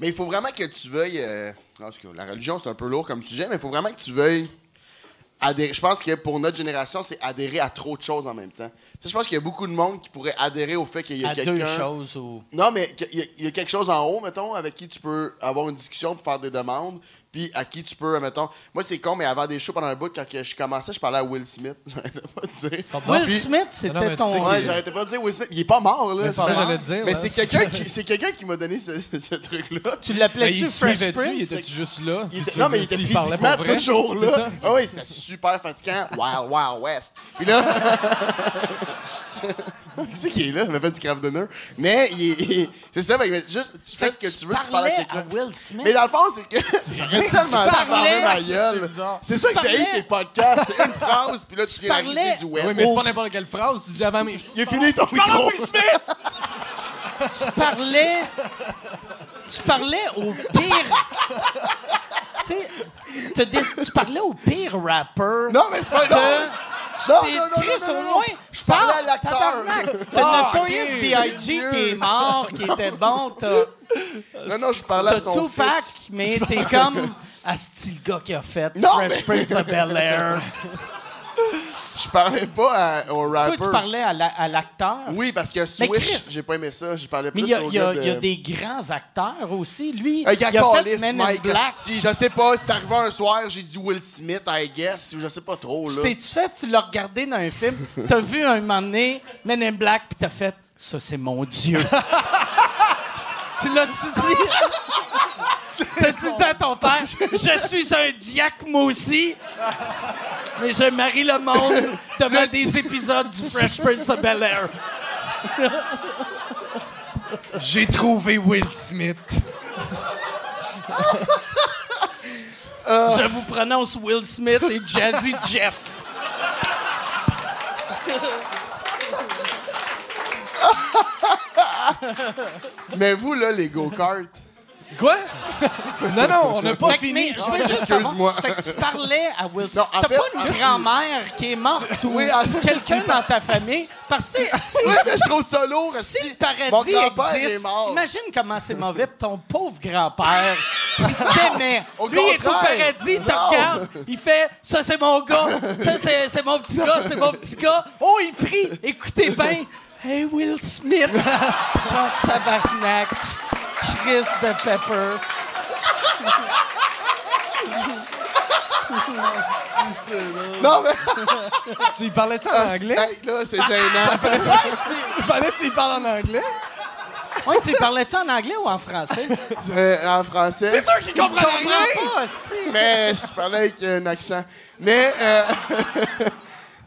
Mais il faut vraiment que tu veuilles. euh, la religion, c'est un peu lourd comme sujet, mais il faut vraiment que tu veuilles adhérer. Je pense que pour notre génération, c'est adhérer à trop de choses en même temps. Tu sais, je pense qu'il y a beaucoup de monde qui pourrait adhérer au fait qu'il y a À quelqu'un. deux choses ou. Non, mais qu'il y, a- il y a quelque chose en haut, mettons, avec qui tu peux avoir une discussion pour faire des demandes, puis à qui tu peux, mettons. Moi, c'est con, mais avant des shows pendant un bout, quand je commençais, je parlais à Will Smith. J'arrêtais pas de dire. Will Puis- Smith, c'était ton. Ouais, j'arrêtais pas de dire Will Smith. Il est pas mort, là. Mais c'est ça j'allais te dire, Mais c'est quelqu'un qui, c'est quelqu'un qui m'a donné ce, truc-là. Tu l'appelais-tu il Fresh? Il était juste là? Il était- non, mais il était physiquement toujours là. Ah oui, c'était super fatigant. Wild, Wild West. Puis là. Qui c'est qui est là? Il m'a fait du craft dinner. Mais il est- il est- c'est ça, mais juste, tu fais ce que tu veux, tu parles à à quelqu'un. Will Smith? Mais dans le fond, c'est que tellement de parlais- parler ma gueule. C'est ça que j'ai parlais- tes podcasts. C'est une phrase, puis là, tu fais la parlais- réalité du web. Oui, mais c'est pas n'importe quelle phrase. Tu dis avant, mais. Il a fini ton micro. tu parlais. Tu parlais au pire. tu sais, tu parlais au pire rapper. Non, mais c'est pas non. Non, non, Chris, au moins. Je parlais à Parle, l'acteur. T'as Ah, Notorious B.I.G. qui est mort, qui était bon. T'as Non, non, je parlais à t'as son Tupac, fils. mais t'es comme Asti le gars qui a fait Fresh Prince of Bel-Air? Je parlais pas à- au Toi, rapper. tu parlais à la- à l'acteur. Oui, parce que Mais Swish, j'ai pas aimé ça. J'ai parlé Mais plus il y a, au il y a- gars de... il y a des grands acteurs aussi. Lui, Un il a fait Men in Mike, Black. si, je sais pas, c'est arrivé un soir, j'ai dit Will Smith, I guess, ou je sais pas trop, Tu là. t'es-tu fait, tu l'as regardé dans un film, t'as vu un moment donné Men in Black, puis t'as fait « Ça, c'est mon Dieu. » Tu l'as-tu dit? T'as-tu dit à ton père « Je suis un diacre, moi aussi, mais je marie le monde devant des épisodes du Fresh Prince of Bel-Air. J'ai trouvé Will Smith. Je vous prononce Will Smith et Jazzy Jeff. Mais vous, là, les go-karts, Quoi? non, non, on n'a pas Fait fini. mais je veux juste Excuse-moi. savoir, fait que tu parlais à Will Smith. T'as fait, pas une grand-mère qui est morte ou quelqu'un dans ta famille? Parce que si, mais je trouve ça lourd, si si le paradis Mon grand-père est existe, mort. imagine comment c'est mauvais pour ton pauvre grand-père qui t'aimait. Au Lui, il est au paradis, il te regarde, il fait « Ça, c'est mon gars. Ça, c'est c'est mon petit gars. C'est mon petit gars. » Oh, il prie. Écoutez bien. « Hey, Will Smith. » Oh, tabarnak. Chris de Pepper. Non, mais... Tu lui parlais ça en anglais? Hey, là, c'est gênant. Il fallait s'il parle en anglais? Ouais, tu parlais-tu en anglais ou en français? Euh, en français. C'est sûr qu'il comprend rien! pas. Mais je parlais avec un accent. Mais... Euh...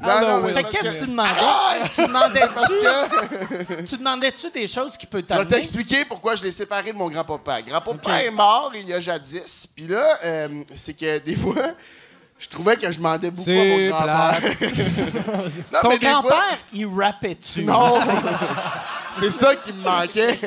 non, Ah, non, non, mais oui. Fait parce que qu'est-ce que tu demandais? tu demandais-tu, Parce que... tu demandais-tu des choses qui peuvent Je vais t'amener? t'expliquer pourquoi je l'ai séparé de mon grand-papa. Grand-papa est mort il y a jadis. Puis là, euh, c'est que des fois, je trouvais que je demandais beaucoup à mon C'est grand-père. non, Ton mais des fois- grand-père, il rappait-tu? Non! c'est ça qui me manquait.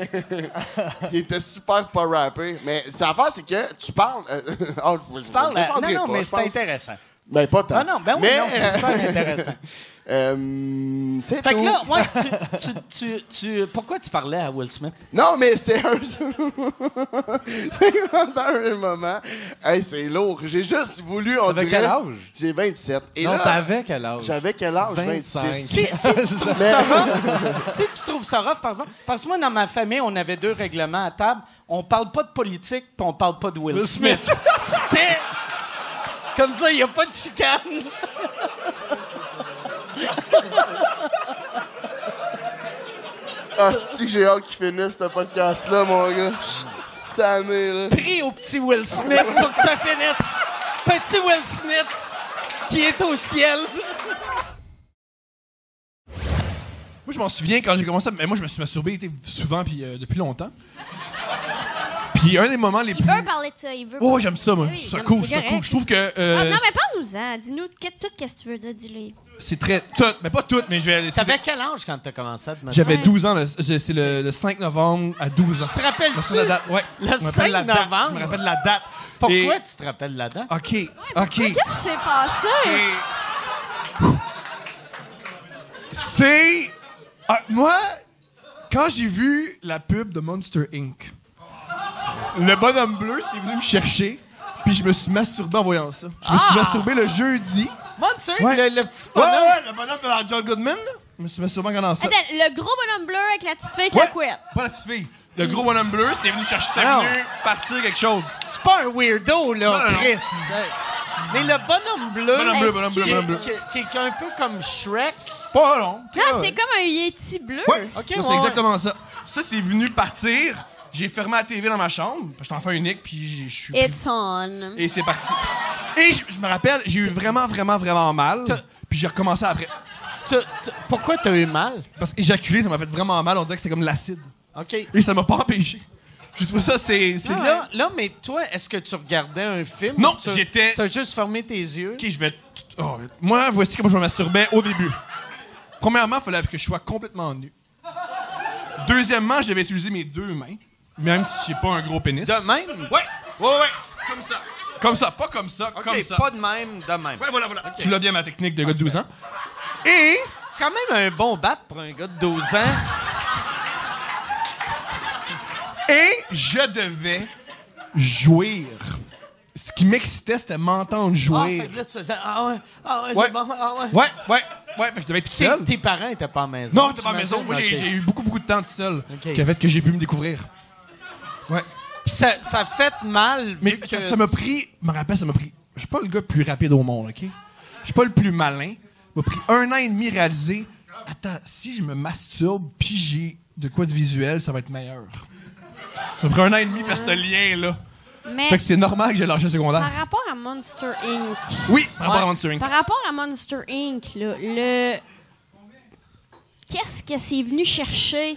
il était super pas rappé. Mais l'affaire, c'est que tu parles... euh, oh, je parles à- Non, non, mais c'est c'est intéressant. Ben, pas tant. Ah non, ben oui, Mais, non, c'est super intéressant. euh, Fait que là, ouais, tu, tu, tu, tu- pourquoi tu parlais à Will Smith? Non, mais c'est un. c'est pendant un moment. Hey, c'est lourd. J'ai juste voulu. On T'avais dirait- quel âge? J'ai 27. Et non, là, t'avais quel âge? j'avais quel âge? 25. 26. Si, si tu trouves ça rough, si tu trouves ça rough, par exemple, parce que moi, dans ma famille, on avait deux règlements à table. On parle pas de politique, puis on parle pas de Will, Will Smith. C'était... Comme ça, il n'y a pas de chicane. Ah, c'est que j'ai hâte qu'il finisse ce podcast-là, mon gars? Je suis tanné, là. Pris au petit Will Smith pour que ça finisse. Petit Will Smith qui est au ciel. Moi, je m'en souviens quand j'ai commencé. à- Mais moi, je me suis masturbé souvent, puis euh, depuis longtemps. Puis un des moments les Il plus. veut parler de ça, il veut. Oh, j'aime ça, moi. Oui, Je trouve ça non, cool, mais je c'est cool. Je trouve que euh, Ah, non, mais parle-nous-en. Dis-nous tout ce que tu veux dire, dis-le. c'est très. Tout, mais pas tout, mais je vais. T'avais quel âge quand t'as commencé à te J'avais Ouais. 12 ans, c'est le, le 5 novembre à 12 ans. Tu te rappelles-tu? Je me rappelle la date, ouais. Le Je me rappelle 5 la date. novembre? Je me rappelle la date. Pourquoi Et- tu te rappelles là-dedans? OK, OK. Qu'est-ce qui s'est passé? C'est. Ah, moi, quand j'ai vu la pub de Monster Inc., le bonhomme bleu, c'est venu me chercher, puis je me suis masturbé en voyant ça. Je me suis masturbé le jeudi. Moi, tu sais, Ouais. le, le petit Ouais, bonhomme. ouais, le bonhomme de John Goodman, là. Je me suis masturbé en regardant ça. Attends, le gros bonhomme bleu avec la petite fille avec Ouais. la couette. Pas la petite fille. Le gros bonhomme bleu, c'est venu chercher, c'est Non. venu partir quelque chose. C'est pas un weirdo, là, Non, non, non. Chris. Mais le bonhomme bleu. Bonhomme bleu, Est-ce bonhomme bleu, que- bonhomme bleu. Qui, qui est un peu comme Shrek. Pas long. Non, c'est comme un Yeti bleu. Ouais, Ok, c'est ouais, exactement ça. Ça, c'est venu partir. J'ai fermé la TV dans ma chambre. J'étais enfant unique, puis je suis. It's on. Et c'est parti. Et je, me rappelle, j'ai eu vraiment, vraiment, vraiment mal. Puis j'ai recommencé après. Tu- tu- pourquoi t'as eu mal? Parce qu'éjaculer, ça m'a fait vraiment mal. On dirait que c'était comme de l'acide. OK. Et ça m'a pas empêché. Je trouve ça, c'est. c'est- Là, là, mais toi, est-ce que tu regardais un film? Non, ou tu- j'étais- T'as juste fermé tes yeux? Ok, je vais. t- oh, moi, voici comment je me masturbais au début. Premièrement, il fallait que je sois complètement nu. Deuxièmement, je devais utiliser mes deux mains, même si j'ai pas un gros pénis. De même? Ouais, ouais, ouais, comme ça. Comme ça, pas comme ça, OK, comme ça. pas de même, de même. Ouais, voilà, voilà. Tu l'as bien ma technique de gars de 12 ans. Et C'est quand même un bon bat pour un gars de 12 ans. Et je devais jouir. Ce qui m'excitait, c'était m'entendre Ah, jouir. fait que là, tu faisais... Ah ouais, ah ouais, Ouais. c'est bon, ah ouais. Ouais, ouais, ouais. Fait que je devais être tout Tes, seul. tes parents étaient pas à la maison. Non, t'es pas à la maison. Moi, j'ai OK. j'ai eu beaucoup, beaucoup de temps tout seul. Ok. Qui a fait que j'ai pu me découvrir. Ouais. Puis ça, fait mal, Mais vu que... ça m'a pris, je me rappelle, ça m'a pris. Je suis pas le gars le plus rapide au monde, OK? Je suis pas le plus malin. Ça m'a pris un an et demi à réaliser. Attends, si je me masturbe puis j'ai de quoi de visuel, ça va être meilleur. Ça m'a pris un an et demi faire ce lien-là. Mais Fait que c'est normal que j'ai lâché le secondaire. par rapport à Monster Inc. Oui, par rapport Ouais. à Monster Inc. Par rapport à Monster Inc., là, le. Qu'est-ce que c'est venu chercher?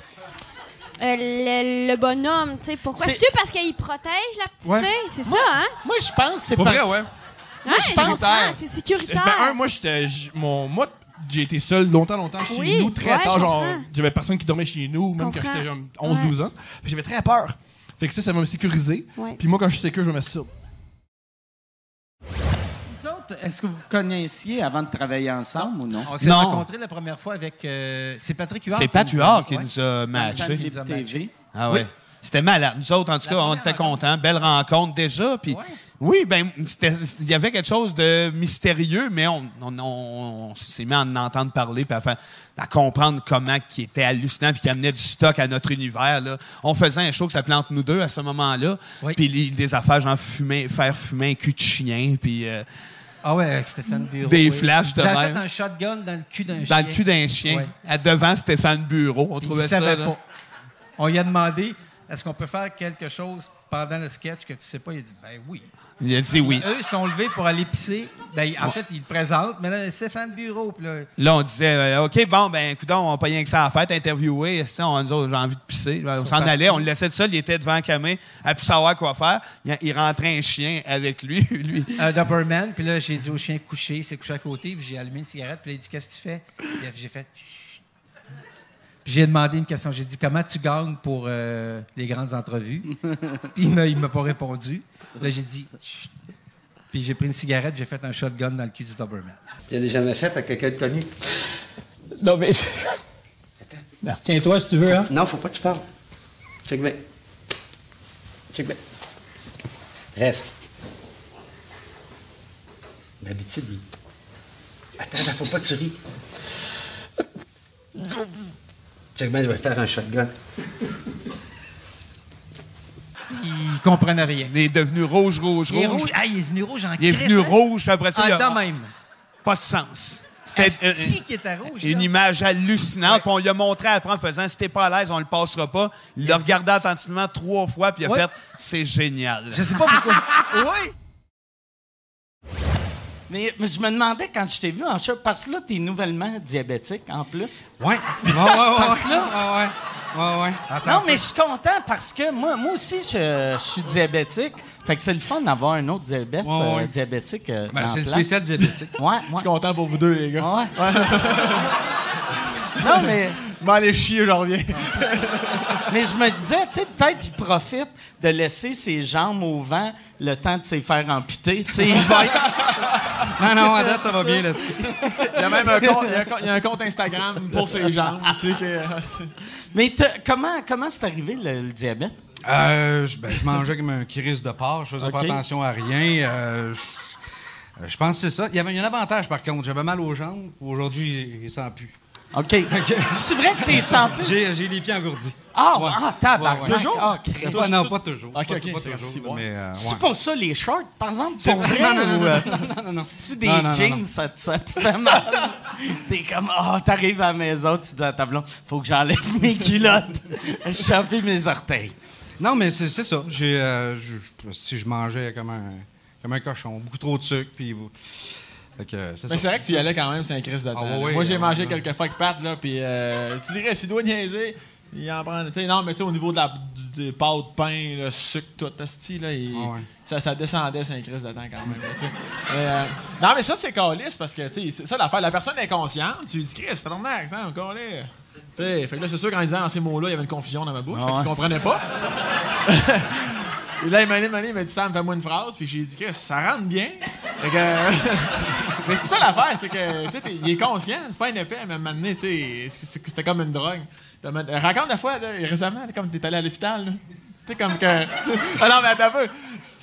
Euh, le, le bonhomme, tu sais? Pourquoi? C'est- parce qu'il protège la petite Ouais. fille? C'est ça, hein? Moi, je pense que c'est Pour parce... vrai, ouais. Hein, je pense- c'est sécuritaire. Ben, un, moi, j'étais. Mon, moi, j'ai été seul longtemps, longtemps chez Oui, nous, très ouais, tard. Genre, j'avais personne qui dormait chez nous, même quand j'étais genre 11-12 ans. Puis j'avais très peur. Fait que ça, ça m'a sécurisé. Ouais. Puis moi, quand je suis sécure, je me masturbe. Est-ce que vous vous connaissiez avant de travailler ensemble ou non? On s'est rencontrés la première fois avec. euh, c'est Patrick Huard. C'est qui Pat nous a- Huard qui nous a matchés. TV. Ah ouais. C'était malade. Nous autres, en tout La cas, on était contents. Belle rencontre déjà. Puis Ouais. oui, ben il y avait quelque chose de mystérieux, mais on, on, on- on s'est mis à en entendre parler puis à, faire- à comprendre comment qui était hallucinant puis qui amenait du stock à notre univers. Là. On faisait un show qui s'appelait Entre nous deux à ce moment-là. Oui. Puis les- des affaires genre fumer, faire fumer un cul de chien puis euh, Ah ouais, avec Stéphane Bureau. Des oui. flashs de J'avais fait un shotgun dans le cul d'un chien. dans le cul d'un chien, Ouais. à devant Stéphane Bureau. On trouvait ça. savait pas. On lui a demandé est-ce qu'on peut faire quelque chose pendant le sketch que tu sais pas? Il a dit ben oui. Il a dit oui. Eux ils sont levés pour aller pisser. Ben, en fait, ils le présentent, mais là, Stéphane Bureau. Puis là, Là, on disait, euh, OK, bon, ben, écoute, on n'a pas rien que ça à faire, t'interviewer. Si on, nous autres, j'ai envie de pisser? On s'en allait, on le laissait seul, il était devant la caméra, à plus savoir quoi faire. Il, il rentrait un chien avec lui. lui. un Doberman, puis là, j'ai dit au chien couché, il s'est couché à côté, puis j'ai allumé une cigarette, puis il dit Qu'est-ce que tu fais? A- J'ai fait Chut. Puis j'ai demandé une question. J'ai dit Comment tu gagnes pour euh, les grandes entrevues? Puis il m'a, il m'a pas répondu. Là, j'ai dit Chut. Puis j'ai pris une cigarette, j'ai fait un shotgun dans le cul du Doberman. Il a jamais fait à quelqu'un de connu? Non, mais. Ben, Retiens-toi si tu veux, hein. Non, faut pas que tu parles. Check bien. Check bien. Reste. D'habitude, il... Attends, là, faut pas que tu ris. Check je vais faire un shotgun. Il comprenait rien. Il est devenu rouge, rouge, Il est rouge. rouge. Ah, il est venu rouge en Il est Christ, venu hein? rouge, puis après ça, il Ah, a de même. pas de sens. C'était euh, était rouge. une là. image hallucinante. Puis on lui a montré après en faisant, si t'es pas à l'aise, on le passera pas. Il l'a regardé attentivement trois fois, puis il a Ouais. fait, c'est génial. Je sais pas pourquoi. oui. Mais, mais je me demandais quand je t'ai vu en parce que là, t'es nouvellement diabétique en plus. Ouais. Ouais, ouais, ouais. Parce que là, Ouais, ouais. Ouais, ouais. Attends, non, mais je suis content parce que moi, moi aussi, je, je suis diabétique. Fait que c'est le fun d'avoir un autre diabète, Ouais, ouais. euh, diabétique. euh, Ben, en c'est le spécial diabétique. Ouais, ouais. Je suis content pour vous deux, les gars. Ouais. non, mais, M'en aller chier, je reviens. mais je me disais, tu sais, peut-être qu'il profite de laisser ses jambes au vent le temps de se faire amputer. Tu sais, il va être- non, non, à date, ça va bien là-dessus. Il y a même un compte, il y a un compte- il y a un compte Instagram pour ses jambes aussi. Que, Mais comment comment c'est arrivé le, le diabète? Euh, je- ben, je mangeais comme un crise de porc, je faisais pas attention à rien. euh, je, euh, je pense que c'est ça. Il y avait un avantage, par contre. J'avais mal aux jambes. Aujourd'hui, il sent plus. OK. C'est vrai que t'es sans plus? J'ai j'ai les pieds engourdis. Ah, Ouais. ah tabarnak. Ouais, ouais. Toujours? Ah, non, pas toujours. Ok, ok, pas merci, mais, euh, C'est pour ça les shorts, par exemple? Pour vrai? Non, non, ou, non, euh, non, non, non. Des Non, non, non, jeans. Ça, te- ça te fait mal? T'es comme, oh, t'arrives à la maison, tu dis à ta blonde, faut que j'enlève mes culottes. Je chopé mes orteils. Non, mais c'est c'est ça. J'ai, euh, si je mangeais comme un, comme un cochon, beaucoup trop de sucre, puis. Que, c'est Mais c'est vrai que tu y allais quand même, c'est un crise de temps. Ah, Moi, j'ai ouais, mangé ouais. quelques fois avec Pat, là, puis euh, tu dirais, s'il doit niaiser, il en prend. non, mais tu sais, au niveau de la des pâtes, pain, le sucre, tout, style, là, il- Ah, ouais. ça, ça descendait, c'est un crise de temps quand même. là, euh, non, mais ça, c'est calice parce que, tu sais, ça l'affaire. La personne est consciente, tu lui dis, Chris, c'est ton accent, calice. Tu sais, fait que là, c'est sûr, disait dans ces mots-là, il y avait une confusion dans ma bouche, Ah, fait ouais. comprenait pas. Et là, il m'a dit, il m'a dit, Sam, fais-moi une phrase. Puis j'ai dit, Chris, ça rentre bien. Fait que- mais c'est ça l'affaire, c'est que, tu sais, t'es- il est conscient. C'est pas un épais, mais à un moment donné, tu sais, c'était comme une drogue. Raconte la fois, là, récemment, là, comme t'es allé à l'hôpital. Tu sais, comme que. ah non, mais attends un peu.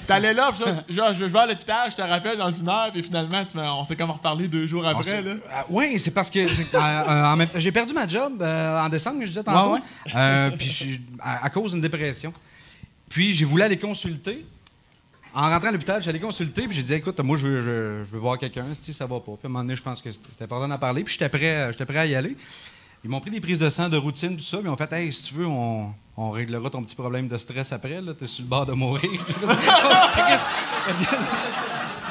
Tu allé là, ça, genre, je vais à l'hôpital, je te rappelle dans une heure, puis finalement, tu on s'est comme reparlé deux jours après, là. oui, c'est parce que euh, euh, en même temps, j'ai perdu ma job euh, en décembre, je disais tantôt. Euh, puis à cause d'une dépression. Puis j'ai voulu aller consulter. En rentrant à l'hôpital, j'allais consulter, puis j'ai dit écoute, moi je veux, je, je veux voir quelqu'un, si ça va pas. Puis à un moment donné, je pense que c'était important d'en parler, puis j'étais prêt, j'étais prêt à y aller. Ils m'ont pris des prises de sang de routine, tout ça, puis ils m'ont fait Hey, si tu veux, on, on réglera ton petit problème de stress après, là, t'es sur le bord de mourir.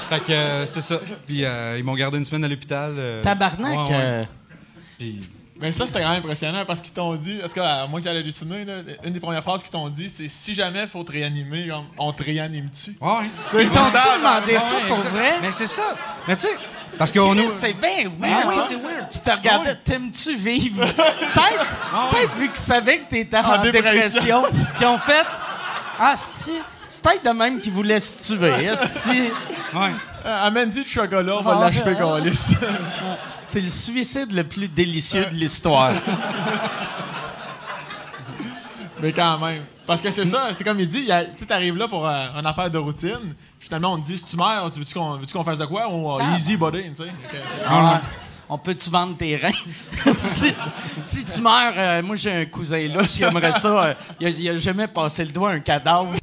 fait que euh, c'est ça. Puis euh, ils m'ont gardé une semaine à l'hôpital. euh, Tabarnak. ouais, ouais. euh, Puis- Mais ça, c'était quand même impressionnant parce qu'ils t'ont dit, en tout cas, moi qui allais halluciner, là, une des premières phrases qu'ils t'ont dit, c'est si jamais faut te réanimer, on te réanime-tu? Ouais, ouais. Ils T'ont-tu demandé ça pour vrai? Mais c'est ça. Mais tu sais, parce qu'on nous. C'est bien weird. Ah oui, c'est weird. Puis t'as regardé, Ah oui. t'aimes-tu vivre? Peut-être, peut-être vu qu'ils savaient que t'étais en, En dépression, dépression. qu'ils ont fait Ah, c'est peut-être de même qu'ils voulaient se tuer. asti. Ouais. Euh, Amène-y le chocolat, on va Ah, l'achever, ah. Calis. C'est le suicide le plus délicieux de l'histoire. Mais quand même. Parce que c'est ça, c'est comme il dit, tu t'arrives là pour euh, une affaire de routine, finalement on te dit si tu meurs, tu veux-tu qu'on qu'on fasse de quoi? Ou euh, easy body, tu sais. Ah, on peut-tu vendre tes reins? si, si tu meurs, euh, moi j'ai un cousin là, j'aimerais ça. euh, il, a, il a jamais passé le doigt à un cadavre.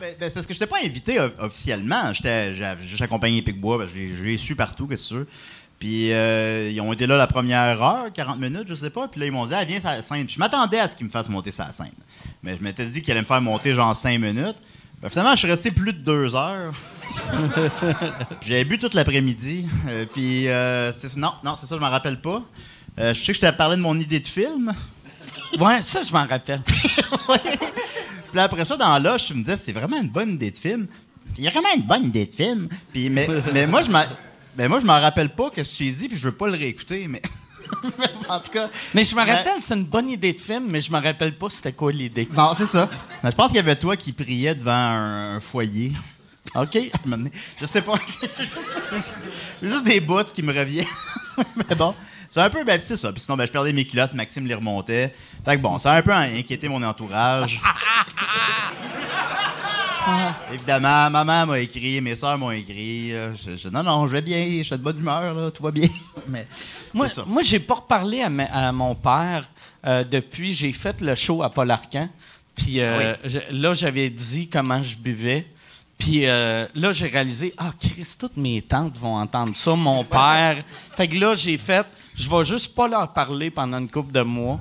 Ben, ben, c'est parce que je n'étais pas invité officiellement. J'étais, j'avais juste accompagné Picbois, que j'ai, j'ai su partout, qu'est-ce que tu veux. Puis euh, ils ont été là la première heure, 40 minutes, je sais pas. Puis là, ils m'ont dit, ah, viens sur la scène. Je m'attendais à ce qu'ils me fassent monter sa scène. Mais je m'étais dit qu'ils allaient me faire monter genre 5 minutes. Ben, finalement, je suis resté plus de deux heures. J'ai bu toute l'après-midi. Euh, puis euh, c'est, non, non, c'est ça, je m'en rappelle pas. Euh, je sais que je t'ai parlé de mon idée de film. Ouais, ça, je m'en rappelle. Puis là, après ça, dans l'âge, je me disais, c'est vraiment une bonne idée de film. Il y a vraiment une bonne idée de film. Puis, mais, mais moi, je m'en, ben moi, je m'en rappelle pas que je t'ai dit, puis je veux pas le réécouter, mais. en tout cas. Mais je me Ben- rappelle, c'est une bonne idée de film, mais je me rappelle pas c'était quoi l'idée. Non, c'est ça. Je pense qu'il y avait toi qui priais devant un, un foyer. OK. Je sais pas. Juste des bouts qui me reviennent. mais bon. C'est un peu, ben, c'est ça. Puis sinon, ben, je perdais mes culottes, Maxime les remontait. Fait que bon, ça a un peu inquiété mon entourage. Évidemment, maman m'a écrit, mes sœurs m'ont écrit. là. Je, je- non, non, je vais bien, je suis de bonne humeur, là, tout va bien. Mais Moi, c'est ça. moi j'ai pas reparlé à, ma- à mon père euh, depuis. J'ai fait le show à Paul Arcan. Puis euh, je- là, j'avais dit comment je buvais. Puis euh, là, j'ai réalisé, ah, Chris, toutes mes tantes vont entendre ça, mon père. Fait que là, j'ai fait, je vais juste pas leur parler pendant une couple de mois.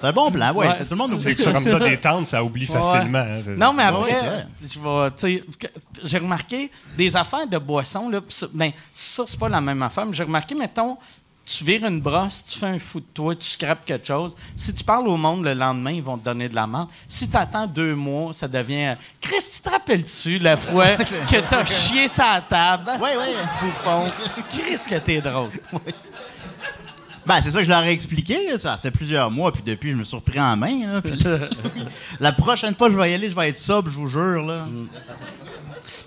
C'est un bon plan, ouais. Ouais. Tout le monde C'est oublie que ça, comme ça, des tentes, ça oublie facilement. hein. Non, mais après, ouais, c'est j'ai remarqué des affaires de boisson, là, pis ça, ben, ça, c'est pas la même affaire, mais j'ai remarqué, mettons, tu vires une brosse, tu fais un fou de toi, tu scrapes quelque chose. Si tu parles au monde le lendemain, ils vont te donner de la merde. Si tu attends deux mois, ça devient. Chris, tu te rappelles-tu la fois que t'as chié sa table? Ouais. de Bouffon. Chris, que t'es drôle. Ben, c'est ça que je leur ai expliqué. là. Ça, fait plusieurs mois, puis depuis, je me suis repris en main. là, puis là- la prochaine fois que je vais y aller, je vais être sobre, je vous jure. Là.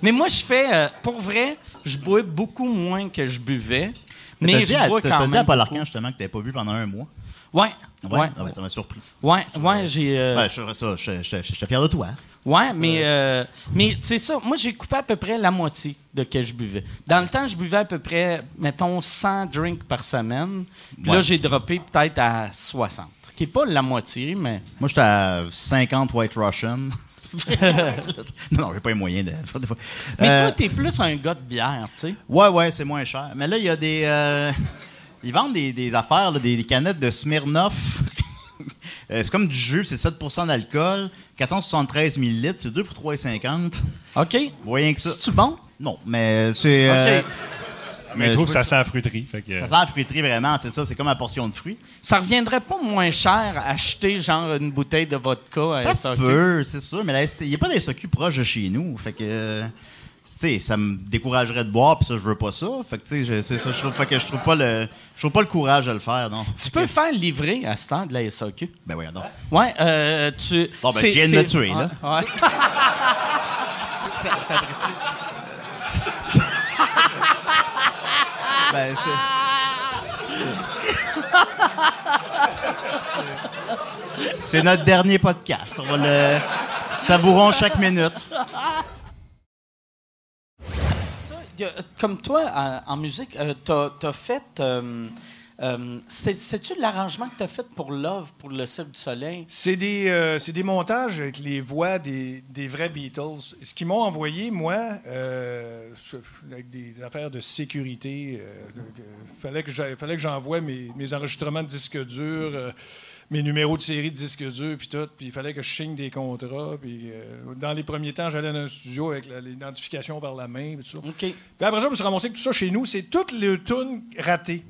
Mais moi, je fais, euh, pour vrai, je bois beaucoup moins que je buvais. Mais je vois quand dit à Paul. Arcand, justement, que t'avais pas vu pendant un mois. Ouais. Ouais. Ouais. Ah ça m'a surpris. Ouais, ouais, j'ai. euh, Ouais, je ça. J'étais fier de toi. Ouais, mais, euh, mais c'est ça. Moi, j'ai coupé à peu près la moitié de ce que je buvais. Dans le temps, je buvais à peu près, mettons, 100 drinks par semaine. Puis là, j'ai droppé peut-être à 60. Qui est pas la moitié, mais. Moi, j'étais à 50 White Russian. non, j'ai pas les moyens de. Mais Euh, toi, t'es plus un gars de bière, tu sais. Ouais, ouais, c'est moins cher. Mais là, il y a des. euh, ils vendent des, des affaires, là, des, des canettes de Smirnoff. Euh, c'est comme du jus, c'est 7% d'alcool, 473 millilitres, c'est 2 pour 3,50. OK. Voyez que ça. C'est-tu bon? Non, mais c'est. euh, OK. Mais je trouve que ça sent la fruiterie. Fait que, Ça sent la fruiterie vraiment, c'est ça, c'est comme la portion de fruits. Ça reviendrait pas moins cher acheter, genre, une bouteille de vodka à Ça SAQ? peut, c'est sûr, mais il n'y a pas des SAQ proches de chez nous. Fait que, euh, tu sais, ça me découragerait de boire, puis ça, je veux pas ça. Fait que, tu sais, je- c'est ça, je trouve, fait que je trouve pas le, je trouve pas le courage de le faire, non. Tu peux faire livrer à ce temps de la SAQ. Ben oui, non. Ouais, euh, tu. Bon, ben, c'est- tu viens de me tuer, là. Ouais, ouais. Ça- ça ben, c'est- notre dernier podcast. On va le savourons chaque minute. Y a- Comme toi, en, en musique, euh, t'as as fait. euh, euh, C'était-tu l'arrangement que t'as fait pour Love, pour le Cirque du Soleil? C'est des, euh, c'est des montages avec les voix des, des vrais Beatles. Ce qu'ils m'ont envoyé, moi, euh, avec des affaires de sécurité, euh, que- fallait que j'envoie mes, mes enregistrements de disques durs, euh, mes numéros de série de disques durs, puis tout. Puis il fallait que je signe des contrats. Puis euh, dans les premiers temps, j'allais dans un studio avec l'identification par la main, puis tout ça. Puis après ça, je me suis ramassé que tout ça chez nous, c'est toutes les tunes ratées.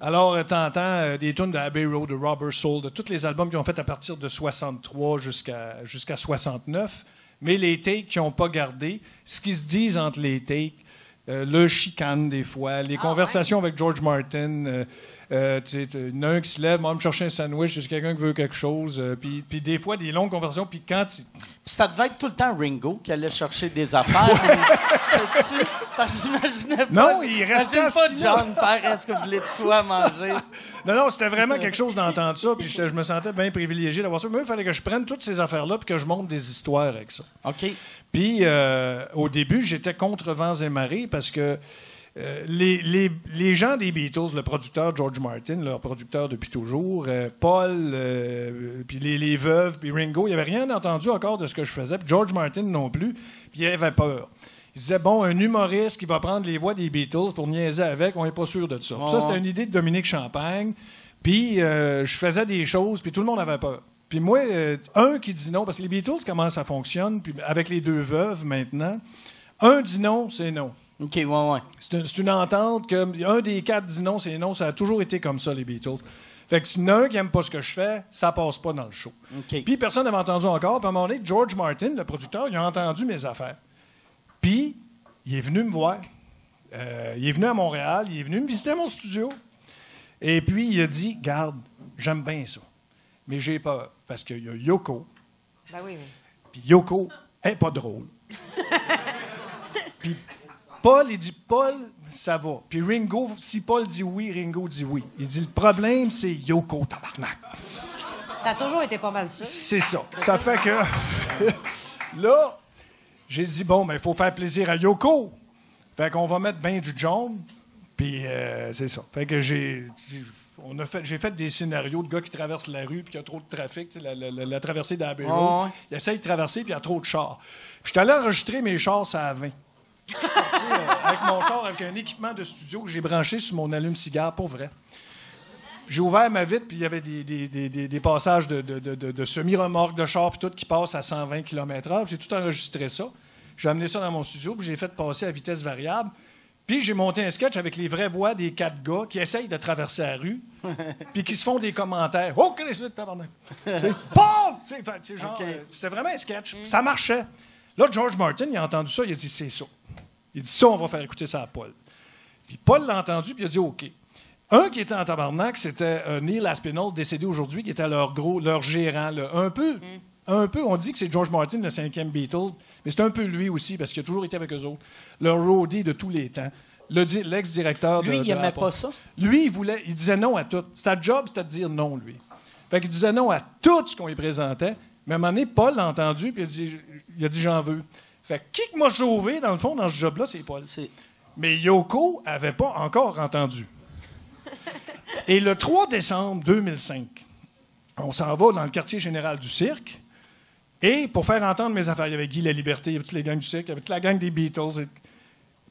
Alors, t'entends euh, des tunes de Abbey Road, de Robert Soul, de tous les albums qu'ils ont fait à partir de 63 jusqu'à jusqu'à 69, mais les takes qu'ils n'ont pas gardés, ce qu'ils se disent entre les takes, euh, le chicane des fois, les conversations avec George Martin, euh, euh, tu sais, il y en a un qui se lève, moi, me chercher un sandwich, c'est quelqu'un qui veut quelque chose, euh, puis puis des fois des longues conversations, puis quand tu- Puis ça devait être tout le temps Ringo qui allait chercher des affaires. C'était-tu? Parce que j'imaginais pas. Non, il restait pas assis John faire est-ce que vous voulez de quoi manger? Non, non, c'était vraiment quelque chose d'entendre ça, puis je, je me sentais bien privilégié d'avoir ça. Mais il fallait que je prenne toutes ces affaires-là, puis que je monte des histoires avec ça. OK. Puis, euh, au début, j'étais contre vents et marées parce que euh, les, les- les gens des Beatles, le producteur George Martin, leur producteur depuis toujours, euh, Paul, euh, puis les, les veuves, puis Ringo, il n'y avait rien entendu encore de ce que je faisais, puis George Martin non plus, puis il avait peur. Il disait, bon, un humoriste qui va prendre les voix des Beatles pour niaiser avec, on n'est pas sûr de ça. Ça, c'était une idée de Dominique Champagne. Puis je faisais des choses, puis tout le monde avait peur. Puis moi, un qui dit non, parce que les Beatles, comment ça fonctionne, puis avec les deux veuves maintenant, un dit non, c'est non. OK, ouais, ouais. C'est une, c'est une entente que un des quatre dit non, c'est non. Ça a toujours été comme ça, les Beatles. Fait que s'il y en a un qui aime pas ce que je fais, ça passe pas dans le show. Puis personne n'avait entendu encore. Puis à un moment donné, George Martin, le producteur, il a entendu mes affaires. Puis il est venu me voir. Euh, il est venu à Montréal, il est venu me visiter mon studio. Et puis il a dit Garde, j'aime bien ça. Mais j'ai peur. Parce qu'il y a Yoko. Ben oui, oui. Puis Yoko est pas drôle. Puis Paul, il dit Paul, ça va. Puis Ringo, si Paul dit oui, Ringo dit oui. Il dit le problème, c'est Yoko, tabarnak. Ça a toujours été pas mal ça. C'est ça. Ça fait que. là, j'ai dit bon, mais il faut faire plaisir à Yoko. Fait qu'on va mettre bien du jaune. Puis euh, c'est ça. Fait que j'ai. On a fait, j'ai fait des scénarios de gars qui traversent la rue puis qu'il y a trop de trafic, tu sais, la, la- la- la traversée d'Abbey Road. Ouais. Il essaye de traverser puis il y a trop de chars. Puis je suis allé enregistrer mes chars à 20. Je suis parti euh, avec mon char, avec un équipement de studio que j'ai branché sur mon allume-cigare, pour vrai. J'ai ouvert ma vitre, puis il y avait des, des- des- des- passages de, de- de- de- semi-remorques de char, puis tout qui passent à 120 km/h. J'ai tout enregistré ça. J'ai amené ça dans mon studio, puis j'ai fait passer à vitesse variable. Puis j'ai monté un sketch avec les vraies voix des quatre gars qui essayent de traverser la rue, puis qui se font des commentaires. Oh, Christ, tabarnak! C'est c'est genre, euh, C'était vraiment un sketch. Ça marchait. Là, George Martin, il a entendu ça, il a dit c'est ça. Il dit ça, on va faire écouter ça à Paul. Puis Paul l'a entendu, puis il a dit OK. Un qui était en tabarnak, c'était euh, Neil Aspinall, décédé aujourd'hui, qui était leur gros, leur gérant. là. Un peu, un peu, on dit que c'est George Martin, le cinquième Beatle, mais c'est un peu lui aussi, parce qu'il a toujours été avec eux autres. Leur roadie de tous les temps. le di- l'ex-directeur de Lui, il aimait Apple. pas ça? Lui, il voulait, il disait non à tout. Sa job, c'était de dire non, lui. Fait qu'il disait non à tout ce qu'on lui présentait. Mais à un moment donné, Paul l'a entendu, puis il a dit, il a dit j'en veux. Fait que qui que m'a sauvé, dans le fond, dans ce job-là, c'est Paul. Mais Yoko avait pas encore entendu. Et le 3 décembre 2005, on s'en va dans le quartier général du cirque. Et pour faire entendre mes affaires, il y avait Guy La Liberté, il y avait toutes les gangs du cirque, il y avait toute la gang des Beatles. et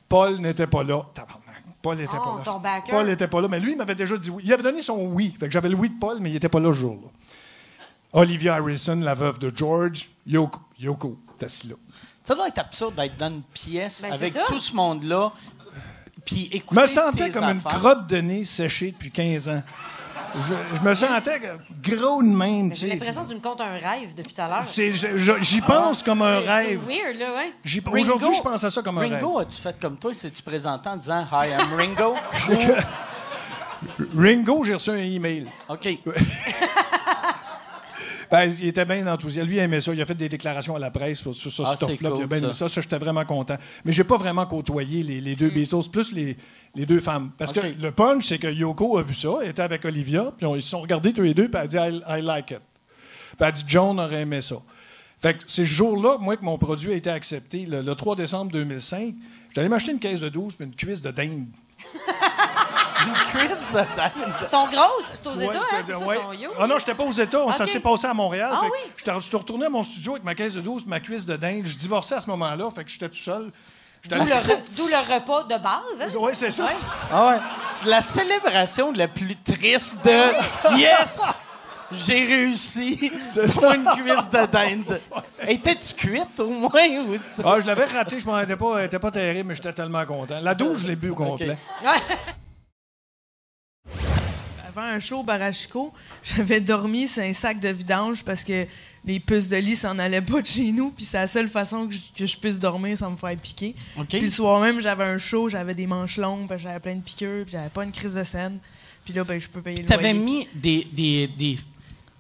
Paul n'était pas là. Paul n'était Oh, pas là. Paul n'était pas là, mais lui, il m'avait déjà dit oui. Il avait donné son oui. Fait que j'avais le oui de Paul, mais il n'était pas là ce jour-là. Olivia Harrison, la veuve de George, Yoko, Yoko, là. Ça doit être absurde d'être dans une pièce Ben, avec tout ce monde-là, puis Je écouter me sentais tes comme une crotte de nez séchée depuis 15 ans. Je, je me sentais gros de même. tu J'ai l'impression que tu me comptes un rêve depuis tout à l'heure. C'est- je- je- J'y pense comme un rêve. C'est weird, là, ouais. Ringo- Aujourd'hui, je pense à ça comme un Ringo, rêve. as-tu fait comme toi? C'est-tu présenté en disant « Hi, I'm Ringo » Ringo, j'ai reçu un email. OK. Ben, il était bien enthousiaste. Lui, il aimait ça. Il a fait des déclarations à la presse sur, sur ce Ah, stuff-là. il a cool, bien aimé ça. ça. Ça, j'étais vraiment content. Mais j'ai pas vraiment côtoyé les, les deux Beatles, plus les, les deux femmes. Parce que le punch, c'est que Yoko a vu ça, elle était avec Olivia, puis on- ils se sont regardés tous les deux, puis elle a dit I, I like it. Puis elle a dit John aurait aimé ça. Fait que c'est ce jour-là, moi, que mon produit a été accepté, le, le 3 décembre 2005. J'étais allé m'acheter une caisse de 12 puis une cuisse de dinde. Une cuisse de dinde. Ils sont grosses. C'est aux Ouais, États, hein? C'est ça, ouais. ils sont huge. Ah non, j'étais pas aux États. Ça Ok. s'est passé à Montréal. Ah oui? Je suis retourné à mon studio avec ma caisse de 12 ma cuisse de dinde. Je divorçais à ce moment-là. Fait que j'étais tout seul. D'où le, re- repas de base. Hein? Oui, c'est ça. Ah ouais. La célébration la plus triste de « Yes! J'ai réussi pour une cuisse de dinde. » Étais-tu cuite, au moins? Ou Ah, je l'avais raté. Je m'en étais pas, était pas terrible, mais j'étais tellement content. La douche, je l'ai bu au complet. Avant un show au Barachiko, j'avais dormi sur un sac de vidange parce que les puces de lit s'en allaient pas de chez nous, puis c'est la seule façon que je, que je puisse dormir sans me faire piquer. Puis le soir même, j'avais un show, j'avais des manches longues, j'avais plein de piqûres, puis j'avais pas une crise de scène. Puis là, ben, je peux payer le T'avais loyer. mis des, des, des,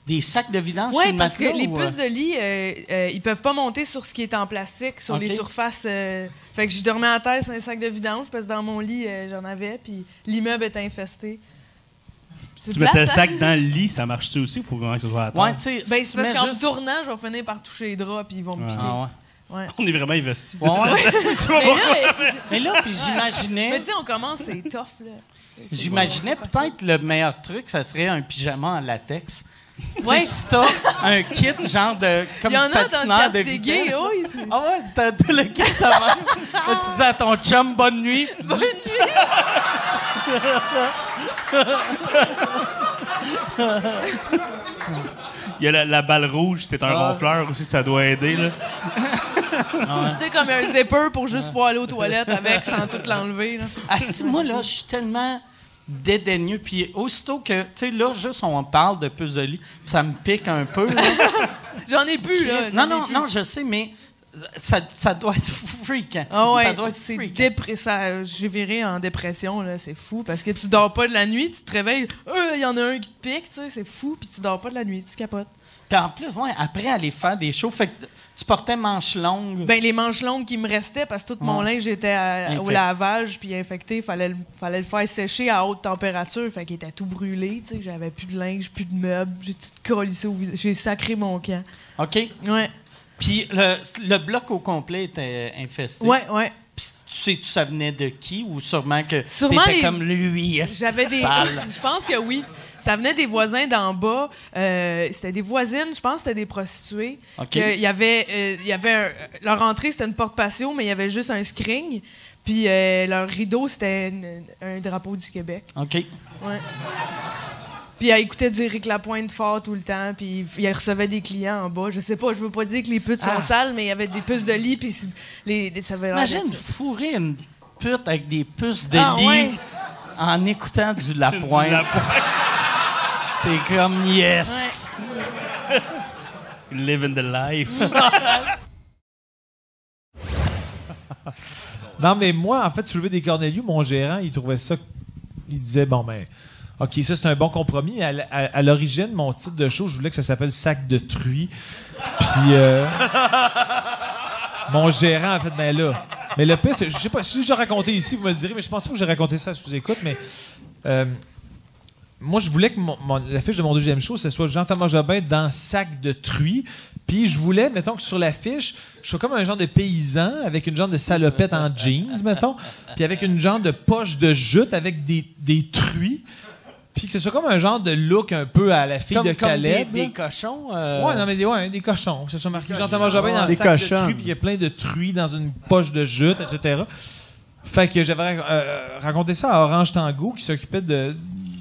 des sacs de vidange sur Oui, le parce que les puces euh? de lit, euh, euh, ils peuvent pas monter sur ce qui est en plastique, sur les surfaces. euh, Fait que je dormais à terre sur un sac de vidange, parce que dans mon lit, j'en avais, puis l'immeuble était infesté. Tu mettais le sac hein? dans le lit, ça marche-tu aussi? Il faut vraiment que ce soit à terre. Ouais, tu sais, Ben, c'est parce qu'en juste- tournant, je vais finir par toucher les draps, puis ils vont me Ouais. piquer. Ah ouais. Ouais. On est vraiment investis. Ouais, ouais. Je Mais là, mais- Mais là, puis j'imaginais... Mais tu sais, on commence, c'est tough, là. J'imaginais peut-être le meilleur truc, ça serait un pyjama en latex. Ouais. si t'as un kit genre de comme Il y en a dans le patineur de quartier gay, vitesse. oui, c'est- Ah ouais, t'as t'as le kit de même. Là, tu dis à ton chum bonne nuit. Bonne Il y a la, la balle rouge, c'est un Ah. ronfleur aussi, ça doit aider. Là. Tu sais, comme un zipper pour juste pouvoir aller aux toilettes avec sans tout l'enlever. là. Ah, si, moi, là, je suis tellement dédaigneux. Puis aussitôt que, tu sais, là, juste on parle de lit, ça me pique un peu. J'en ai plus, là. Non, non, plus. non, je sais, mais ça, ça doit être fréquent. Ah ouais, ça doit être fréquent. dépr- ça- J'ai viré en dépression, là, c'est fou. Parce que tu dors pas de la nuit, tu te réveilles, Euh, il y en a un qui te pique, tu sais, c'est fou, puis tu dors pas de la nuit, tu capotes. Puis en plus, ouais, après aller faire des shows, fait que tu portais manches longues. Ben, les manches longues qui me restaient, parce que tout mon Ouais. linge était à- au lavage, puis infecté, fallait, le- fallait le faire sécher à haute température, fait qu'il était tout brûlé, tu sais, j'avais plus de linge, plus de meubles, j'ai tout collissé j'ai sacré mon camp. OK? Ouais. Puis le, le bloc au complet était infesté. Ouais. Puis tu sais, ça venait de qui? Ou sûrement que Sûrement t'étais les- comme lui, J'avais des. je pense que oui. Ça venait des voisins d'en bas. Euh, c'était des voisines, je pense que c'était des prostituées. OK. Que Il y avait, euh, il y avait un- leur entrée, c'était une porte patio, mais il y avait juste un screen. Puis euh, leur rideau, c'était un drapeau du Québec. OK. Ouais. Puis elle écoutait du Éric Lapointe fort tout le temps, puis il recevait des clients en bas. Je sais pas, je veux pas dire que les putes sont Ah. sales, mais il y avait des puces de lit, puis les, les- ça avait l'air Imagine fourrer une pute avec des puces de Ah, lit ouais. en écoutant du Lapointe. Lapointe. T'es comme yes. Living the life. Non, mais moi, en fait, soulever des Cornelius, mon gérant, il trouvait ça. Il disait, bon, ben, OK, ça, c'est un bon compromis. À, l'origine, mon titre de show, je voulais que ça s'appelle Sac de truie. Puis, euh, mon gérant a fait, ben là, Mais le pire, je sais pas, si j'ai raconté ici, vous me le direz, mais je pense pas que j'ai raconté ça sous écoute, mais euh, moi, je voulais que mon- l'affiche de mon deuxième show, ce soit Jean-Thomas Jobin dans sac de truie. Puis je voulais, mettons que sur l'affiche, je sois comme un genre de paysan avec une genre de salopette en jeans, mettons, puis avec une genre de poche de jute avec des, des truies. Puis que ce soit comme un genre de look un peu à la fille Comme, de comme Caleb. des, des cochons. euh, Ouais, non, mais des, ouais, des cochons. Que ce soit marqué Jean-Thomas Jobin dans un Des sac de truies, puis il y a plein de truies dans une poche de jute, etc. Fait que j'avais euh, raconté ça à Orange Tango, qui s'occupait de,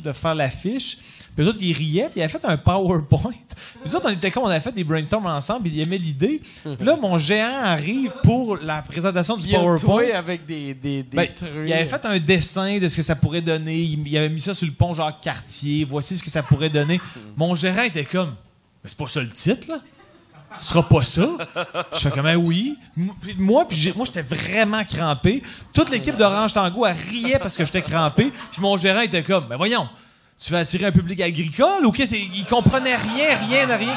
de faire l'affiche. Puis eux autres, ils riaient, puis ils avaient fait un PowerPoint. Nous autres, on était comme, on avait fait des brainstorms ensemble, puis ils aimaient l'idée. Puis là, mon géant arrive pour la présentation du Il PowerPoint. avec des, des, des Ben, trucs. il avait fait un dessin de ce que ça pourrait donner. Il, il avait mis ça sur le pont genre quartier. Voici ce que ça pourrait donner. Mon gérant était comme, mais c'est pas ça le titre, là? Ce sera pas ça. Je fais comme, ah oui. Puis Moi, puis moi, j'étais vraiment crampé. Toute l'équipe d'Orange Tango, elle riait parce que j'étais crampé. Puis mon gérant était comme, mais voyons, tu vas attirer un public agricole ou qu'est-ce? Il comprenait rien, rien rien.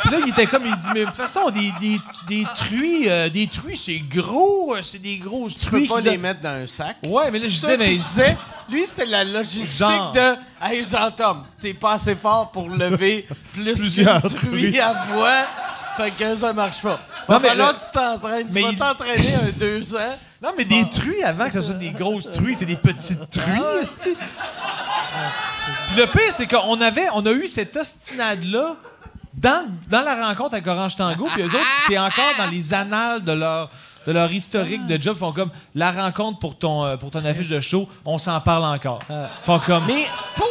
Puis là, il était comme, il dit, mais de toute façon, des, des, des truies, euh, des truies, c'est gros, euh, c'est des grosses Tu truies. peux pas les don- mettre dans un sac. Ouais, mais là, je disais, mais je disait. Lui, c'est la logistique Genre. de Hey, Jean-Tom, t'es pas assez fort pour lever plus qu'une truie truies. à voix. Fait que ça marche pas. Non, mais que tu t'entraînes. Tu vas t'entraîner un deux ans. Non, mais des truies avant que ce soit des grosses truies, c'est des petites truies, Ah le pire, c'est qu'on avait, on a eu cette ostinade-là dans, dans la rencontre avec Orange Tango, puis eux autres, c'est encore dans les annales de leur de leur historique de job, font comme la rencontre pour ton euh, pour ton affiche de show, on s'en parle encore. Font comme Mais pour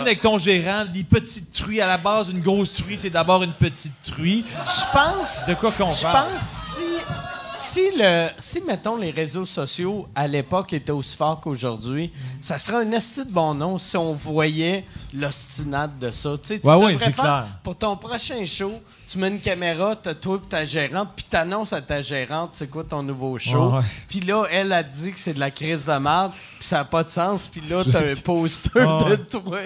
avec ton gérant, des petites truies à la base, une grosse truie, c'est d'abord une petite truie. Je pense. De quoi qu'on Je parle? pense si. Si, le, si, mettons, les réseaux sociaux, à l'époque, étaient aussi forts qu'aujourd'hui, ça serait un esti de bon nom si on voyait l'ostinade de ça. Tu sais, tu Ouais, faire, clair. pour ton prochain show, tu mets une caméra, t'as toi et ta gérante, puis t'annonces à ta gérante, c'est quoi ton nouveau show. Puis là, elle a dit que c'est de la crise de merde, puis ça n'a pas de sens, puis là, t'as un poster de toi.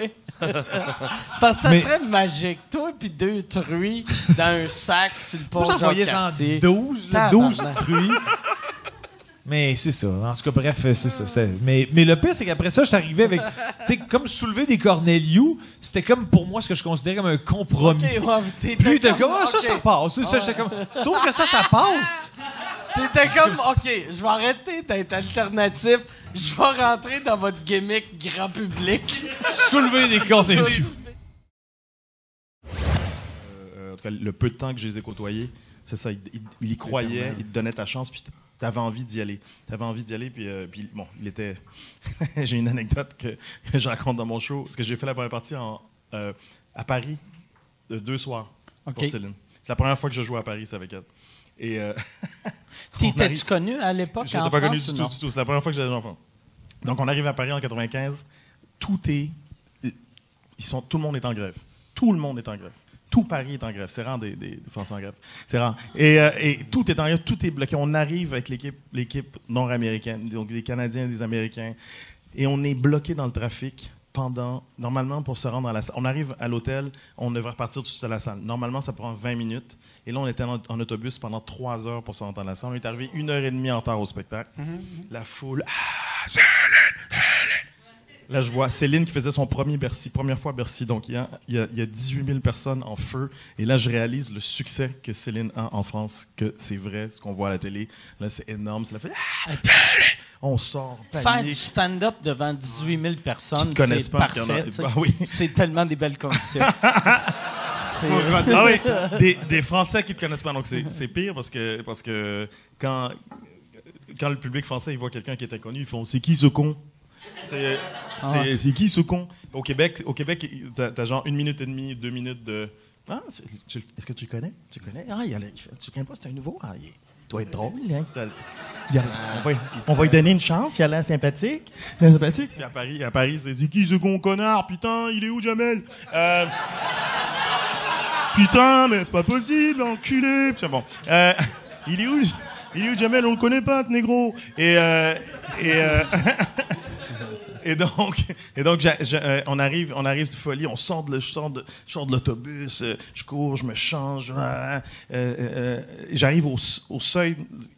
Parce que ça Mais- serait magique. Toi puis deux truies dans un sac sur le pont Moi, j'en voyais genre Jean-Cartier. 12, là, 12 Tabarnak. truies. Mais c'est ça. En tout cas, bref, c'est ça. Mais, mais le pire, c'est qu'après ça, je suis arrivé avec. Tu sais, comme soulever des Cornelius, c'était comme pour moi ce que je considérais comme un compromis. Ok, ouais, Puis t'es comme, comme, ah, ça, ça passe. Ça, Ouais. j'étais comme, tu trouves que ça, ça passe? T'étais comme, OK, je vais arrêter d'être alternatif. Je vais rentrer dans votre gimmick grand public. Soulever des Cornelius. Euh, en tout cas, le peu de temps que je les ai côtoyés, c'est ça. Il, il- il y croyait, il te donnait ta chance, puis t'avais envie d'y aller. T'avais envie d'y aller, puis, euh, puis bon, il était. j'ai une anecdote que, que je raconte dans mon show, parce que j'ai fait la première partie en, euh, à Paris, de deux soirs pour. Céline. C'est la première fois que je joue à Paris, c'est avec elle. Et euh, T'étais-tu connu à l'époque Je en n'étais pas connu du ou tout, du tout. C'est la première fois que j'étais enfant. Donc, on arrive à Paris en 95. Tout est. Ils sont, tout le monde est en grève. Tout le monde est en grève. Tout Paris est en grève. C'est rare des, des, des Français en grève. C'est rare. Et, euh, et tout est en grève. Tout est bloqué. On arrive avec l'équipe, l'équipe nord-américaine, donc des Canadiens, des Américains. Et on est bloqué dans le trafic pendant, normalement, pour se rendre à la salle. On arrive à l'hôtel, on devrait repartir tout de suite à la salle. Normalement, ça prend 20 minutes. Et là, on était en, en autobus pendant 3 heures pour se rendre à la salle. On est arrivé une heure et demie en retard au spectacle. La foule. Ah. Là, je vois Céline qui faisait son premier Bercy, première fois à Bercy. Donc, il y, a, il, y a, il y a 18 000 personnes en feu. Et là, je réalise le succès que Céline a en France, que c'est vrai, ce qu'on voit à la télé. Là, c'est énorme. La fait. Ah, on sort, Faire du stand-up devant 18 000 personnes, Qui te connaissent c'est a- parfait. sais. Bah oui. C'est tellement des belles conditions. Ah oui, des, des Français qui ne te connaissent pas. Donc, c'est c'est pire parce que, parce que quand, quand le public français il voit quelqu'un qui est inconnu, ils font C'est qui ce con? C'est Ah. c'est- c'est qui ce con? Au Québec, au Québec t'as as genre une minute et demie, deux minutes de. Ah, tu- est-ce que tu connais? Tu connais? Ah, il y a le- tu connais pas, c'est un nouveau? Ah, il, doit être drôle. Hein, ça- il a- on, va, on va lui donner une chance, il a l'air sympathique. Il a l'air sympathique. Puis à Paris, à Paris c'est c'est qui ce con connard? Putain, il est où Jamel? Euh, Putain, mais c'est pas possible, enculé. Puis bon, euh, il est où? Il est où Jamel? On le connaît pas, ce négro. Et euh, et euh, et donc, et donc euh, on arrive, on arrive de folie, on sort de, le- je sors de, l'autobus, euh, je cours, je me change, euh, euh, euh, j'arrive au, au seuil.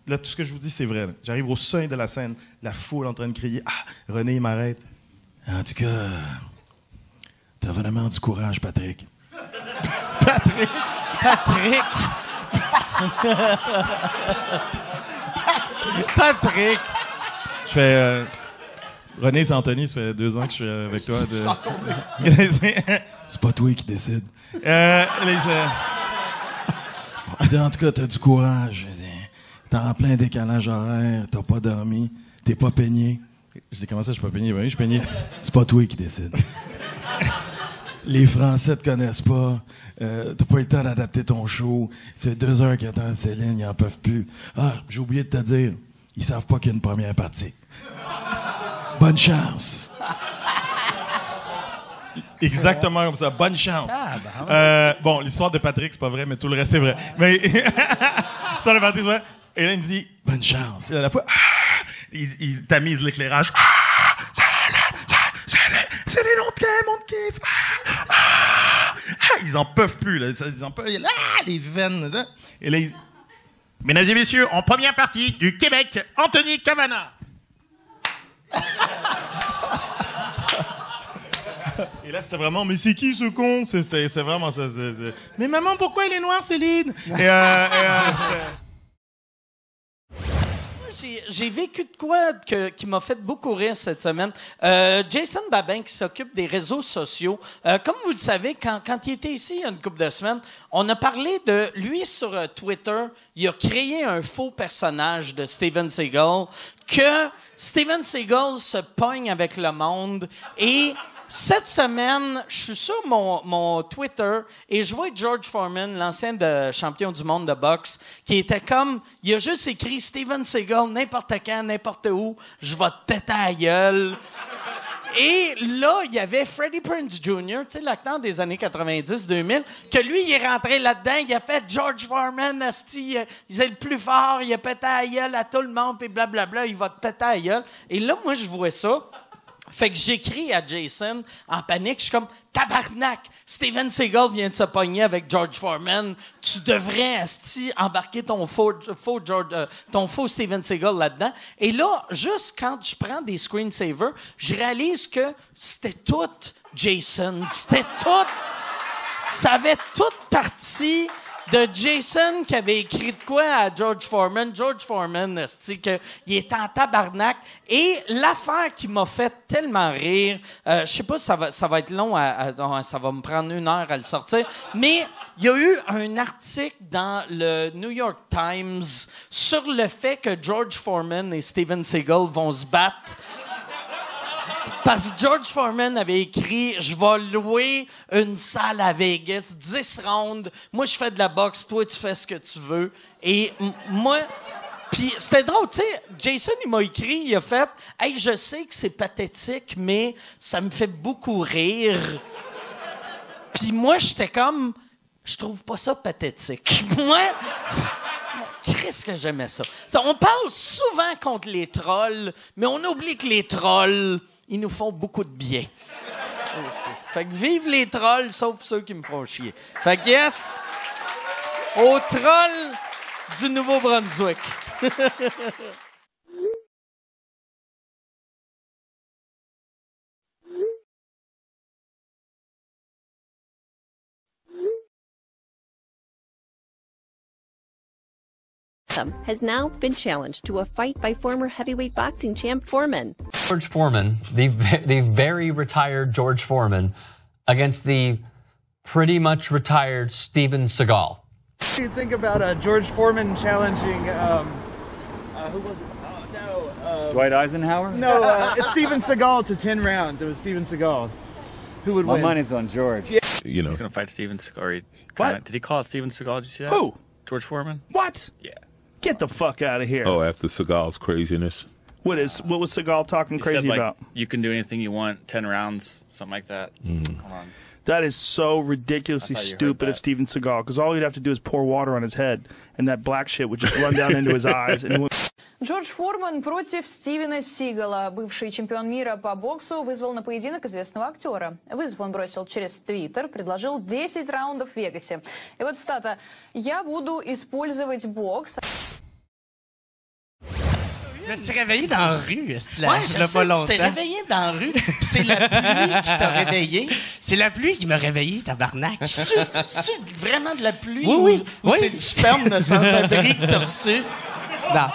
Là, tout ce que je vous dis, c'est vrai. J'arrive au seuil de la scène, la foule en train de crier. Ah, René, il m'arrête. En tout cas, t'as vraiment du courage, Patrick. Patrick. Patrick. Patrick. Je fais. Euh, René, c'est Anthony, ça fait deux ans que je suis avec toi. de- c'est pas toi qui décide. Euh, là, il fait, en tout cas, t'as du courage. T'es en plein décalage horaire, t'as pas dormi, t'es pas peigné. Je dis, comment ça, je suis pas peigné? Ben oui, je suis peigné. C'est pas toi qui décide. Les Français te connaissent pas. Euh, t'as pas eu le temps d'adapter ton show. Ça fait deux heures qu'ils attendent Céline, ils en peuvent plus. Ah, j'ai oublié de te dire, ils savent pas qu'il y a une première partie. Bonne chance. Exactement comme ça. Bonne chance. Ah, ben ouais. Euh, bon, l'histoire de Patrick, c'est pas vrai, mais tout le reste, c'est vrai. Mais l'histoire de Patrick, c'est vrai. Et là, il me dit, bonne chance. Et à la fois, ah, il, il tamise l'éclairage. Ah, C'est les noms de mon kiff. Ah, ils en peuvent plus, là. Ils en peuvent. Ah, les veines. ça. Et là, il- Mesdames et messieurs, en première partie du Québec, Anthony Cavana. Et là, c'était vraiment, mais c'est qui ce con? C'est, vraiment ça. Mais maman, pourquoi il est noir, Céline? Euh, euh, J'ai- vécu de quoi qui m'a fait beaucoup rire cette semaine. Euh, Jason Babin, qui s'occupe des réseaux sociaux. Comme vous le savez, quand, quand il était ici il y a une couple de semaines, on a parlé de lui sur Twitter. Il a créé un faux personnage de Steven Seagal que Steven Seagal se pogne avec le monde et cette semaine, je suis sur mon, mon Twitter et je vois George Foreman, l'ancien champion du monde de boxe, qui était comme, il a juste écrit Steven Seagal n'importe quand, n'importe où, je vais te péter à gueule. Et là, il y avait Freddie Prinze Jr., tu sais, l'acteur des années 90-2000, que lui, il est rentré là-dedans, il a fait George Foreman, asti, euh, il est le plus fort, il a pété à gueule à tout le monde, puis blablabla, il va te péter à gueule. Et là, moi, je vois ça. Fait que j'écris à Jason en panique. Je suis comme tabarnak. Steven Seagal vient de se pogner avec George Foreman. Tu devrais asti embarquer ton faux, faux George, euh, ton faux Steven Seagal là-dedans. Et là, juste quand je prends des screensavers, je réalise que c'était tout Jason. C'était tout. Ça avait toute partie de Jason qui avait écrit de quoi à George Foreman. George Foreman, esti, que il est en tabarnak. Et l'affaire qui m'a fait tellement rire, euh, je sais pas si ça va, ça va être long, à, à- ça va me prendre une heure à le sortir, mais il y a eu un article dans le New York Times sur le fait que George Foreman et Steven Seagal vont se battre parce que George Foreman avait écrit Je vais louer une salle à Vegas, 10 rounds. Moi, je fais de la boxe, toi, tu fais ce que tu veux. Et moi. Puis c'était drôle, tu sais, Jason, il m'a écrit, il a fait Hey, je sais que c'est pathétique, mais ça me fait beaucoup rire. Puis moi, j'étais comme Je trouve pas ça pathétique. moi. Qu'est-ce que j'aimais ça? Ça, On parle souvent contre les trolls, mais on oublie que les trolls, ils nous font beaucoup de bien. Aussi. Fait que vive les trolls, sauf ceux qui me font chier. Fait que yes, aux trolls du Nouveau-Brunswick. has now been challenged to a fight by former heavyweight boxing champ Foreman. George Foreman, the the very retired George Foreman, against the pretty much retired Steven Seagal. What do you think about uh, George Foreman challenging? Um, uh, who was it? Oh no. Uh, Dwight Eisenhower? No, uh, Steven Seagal to ten rounds. It was Steven Seagal. Who would My win? money's on George. Yeah. You know. He's going to fight Steven Seagal. Or he kinda, Did he call it Steven Seagal? Did you see that? Who? George Foreman? What? Yeah. Get the fuck out of here. Oh, after Seagal's craziness. What is what was Seagal talking He crazy said, like, about? You can do anything you want, 10 rounds, something like that. Hmm. Hold on. That is so ridiculously I thought you heard stupid of that. Steven Seagal because all he'd have to do is pour water on his head, and that black shit would just run down into his eyes. And he would- Джордж Форман против Стивена Сигала. Бывший чемпион мира по боксу вызвал на поединок известного актера. Вызов он бросил через Твиттер, предложил 10 раундов в Вегасе. И вот стата «Я буду использовать бокс». Je me suis réveillé dans la rue, est-ce Ouais, je là, sais, pas tu longtemps. t'es réveillé dans la rue, c'est la pluie qui t'a réveillé. C'est la pluie qui m'a réveillé, tabarnak. C'est-tu vraiment de la pluie? Oui, ou- oui, Ou oui. c'est du sperme de sans-abri que t'as reçu? Non.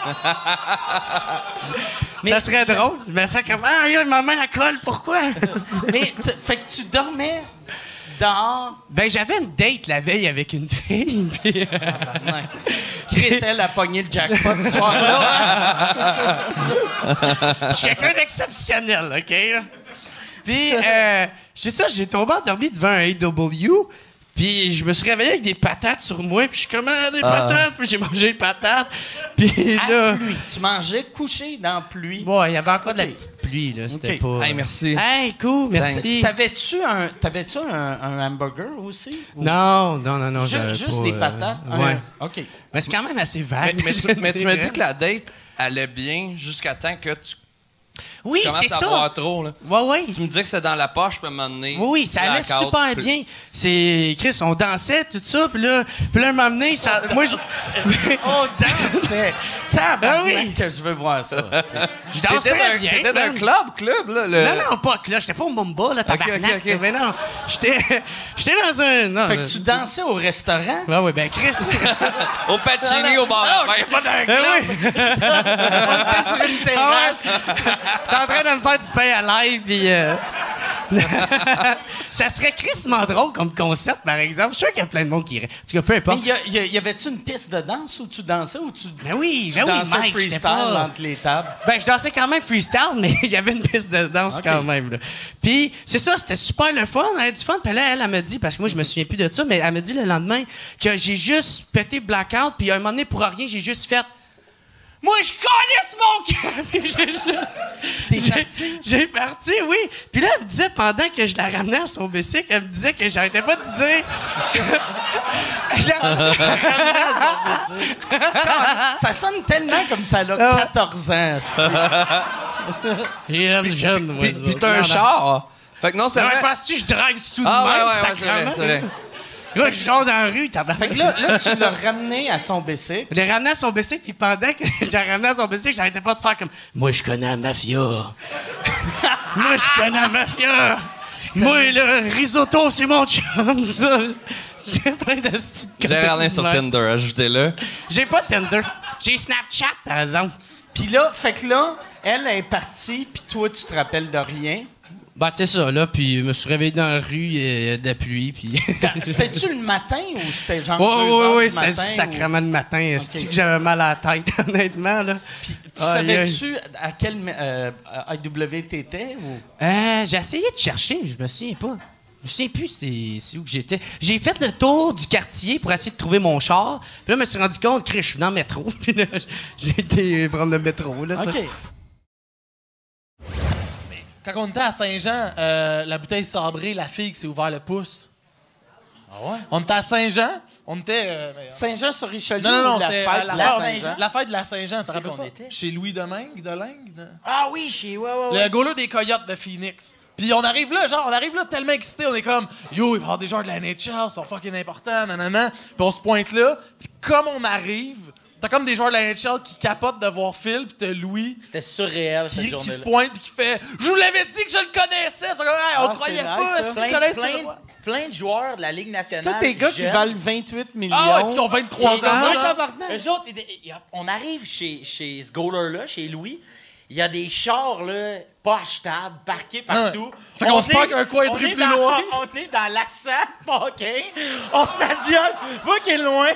Ça serait drôle. Je me fais comme, ah, yo, ma main, elle colle, pourquoi? Mais, tu- fait que tu dormais dehors. Ben, j'avais une date la veille avec une fille, puis... euh, Chris, elle a pogné le jackpot ce soir-là. Je suis quelqu'un d'exceptionnel, OK? là? Puis, euh, c'est ça, j'ai tombé endormi devant un AW, puis je me suis réveillé avec des patates sur moi, puis je suis comme, ah, des Ah. patates, puis j'ai mangé des patates, puis là... pluie. Tu mangeais couché dans la pluie. Ouais, il y avait encore de la petite pluie, là, c'était Ok. pas... Hey, merci. Hey, cool, merci. T'avais-tu un, t'avais-tu un, un hamburger aussi? Ou- Non, non, non, non. Ju- j'avais juste pas, des euh, patates? Ouais. Un- OK. Mais c'est quand même assez Mais, vague. mais tu, mais tu m'as dit que la date allait bien jusqu'à temps que tu Oui, c'est ça. trop. Là. Ouais, ouais. Tu me dis que c'est dans la poche, un moment donné, Oui, oui, ça allait super bien. C'est Chris, on dansait tout ça, puis là, puis là, donné, ça, moi, je, On dansait. Tabarnak Ah oui. que je veux voir ça. je danse T'étais très dans- bien. t'étais dans un club, club, là. le- Non, non, pas là, j'étais pas au Mumba, là, tabarnak. ok, ok. Mais non, j'étais, j'étais dans un, non. Fait que tu dansais au restaurant? Ouais, ouais, ben Chris. Au Pacini, au bar. Non, j'étais pas dans un Ben club. On était sur une terrasse. T'es en train de me faire du pain à live, puis euh, ça serait crissement drôle comme concept, par exemple. Je suis sûr qu'il y a plein de monde qui irait. En tout cas, peu Mais importe. y, a- y avait-tu une piste de danse où tu dansais ou tu, Ben oui, tu ben oui, dansais Mike, freestyle pas- entre les tables? Ben, je dansais quand même freestyle, mais il y avait une piste de danse quand même. là. Puis, c'est ça, c'était super le fun. Elle a du fun. Puis là, elle, elle me dit, parce que moi, je me souviens plus de ça, mais elle me dit le lendemain que j'ai juste pété blackout, puis à un moment donné, pour rien, j'ai juste fait. Moi, je calisse mon camp! Puis j'ai juste. J'ai- J'ai parti, oui. Puis là, elle me disait, pendant que je la ramenais à son bicycle, elle me disait que j'arrêtais pas de dire. ça sonne tellement comme ça a Ah. 14 ans. Jeune, jeune, moi. Puis, puis t'as un char. Fait que non seulement... va pas si je drive sous de Ah, ouais, même, ouais, ouais, c'est vrai, c'est vrai. Là, je sors dans la rue, t'as Fait que là, là, tu l'as ramené à son bicycle. Je l'ai ramené à son bicycle, puis pendant que je l'ai ramené à son bicycle, j'arrêtais pas de faire comme Moi, je connais la mafia. Moi, je connais la mafia. Moi, le risotto, c'est mon chum, ça. J'ai plein de petites Géraldin sur. Tinder, ajoutez-le. J'ai pas Tinder. J'ai Snapchat, par exemple. Puis là, fait que là, elle est partie, puis toi, tu te rappelles de rien. Bah, c'est ça, là, puis je me suis réveillé dans la rue euh, de la pluie, puis... C'était-tu le matin ou c'était genre Oui, deux oui, oui, du c'est sacrément le matin. C'est que j'avais mal à la tête, honnêtement, là? Tu Aïe, aïe. savais-tu à quel euh, IW t'étais? Ou... Euh, j'ai essayé de chercher, mais je me souviens pas. Je me souviens plus c'est, c'est où que j'étais. J'ai fait le tour du quartier pour essayer de trouver mon char. Puis là, je me suis rendu compte que je suis dans le métro. Puis là, j'ai été prendre le métro. Là, ça. Quand on était à Saint-Jean, euh, la bouteille sabrée, la fille qui s'est ouvert le pouce. Ah ouais? On était à Saint-Jean. On était. euh, mais- Saint-Jean-sur-Richelieu Non, non, non, ou la c'était fête euh, de la, Saint-Jean? la fête de la Saint-Jean, tu te C'est rappelles qu'on pas? était? Chez Louis Domingue, de Lingue. de- Ah oui, chez. Ouais, ouais, Le goaler des Coyotes de Phoenix. Puis on arrive là, genre, on arrive là tellement excité, on est comme, yo, il va y avoir des joueurs de la NHL, ils sont fucking importants, nanana. Puis on se pointe là, puis comme on arrive, t'as comme des joueurs de la NHL qui capotent de voir Phil, puis t'as Louis. C'était surréel cette qui, qui journée-là. se pointe puis qui fait Je vous l'avais dit que je le connaissais! Fait que, Hey, on Ah, croyait pas, si tu Plein- connaissais plein- ça. Plein de joueurs de la Ligue nationale. Tous des gars qui valent 28 millions. Ah ouais, puis qui ont 23 Qui- ans. Eux autres, on arrive chez, chez ce goaler-là, chez Louis. Il y a des chars là, pas achetables, parqués partout. Ah. Fait qu'on se parque un coin de rue plus loin. On est dans l'accent parqué. On stationne. Moi qui est loin.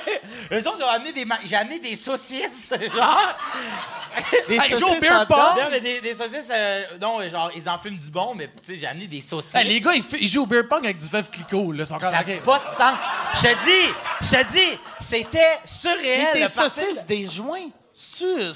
Eux autres ont amené des... ma- J'ai amené des saucisses, genre... Des Hey, saucisses beer pong. des, des saucisses... euh, non, genre, ils en fument du bon, mais tu sais, j'ai amené des saucisses. Hey, les gars, ils, jouent au beer pong avec du veuve Clicquot, là. Ça n'a pas de sens. Je te dis, je te dis, c'était surréel. Mais des saucisses, des joints.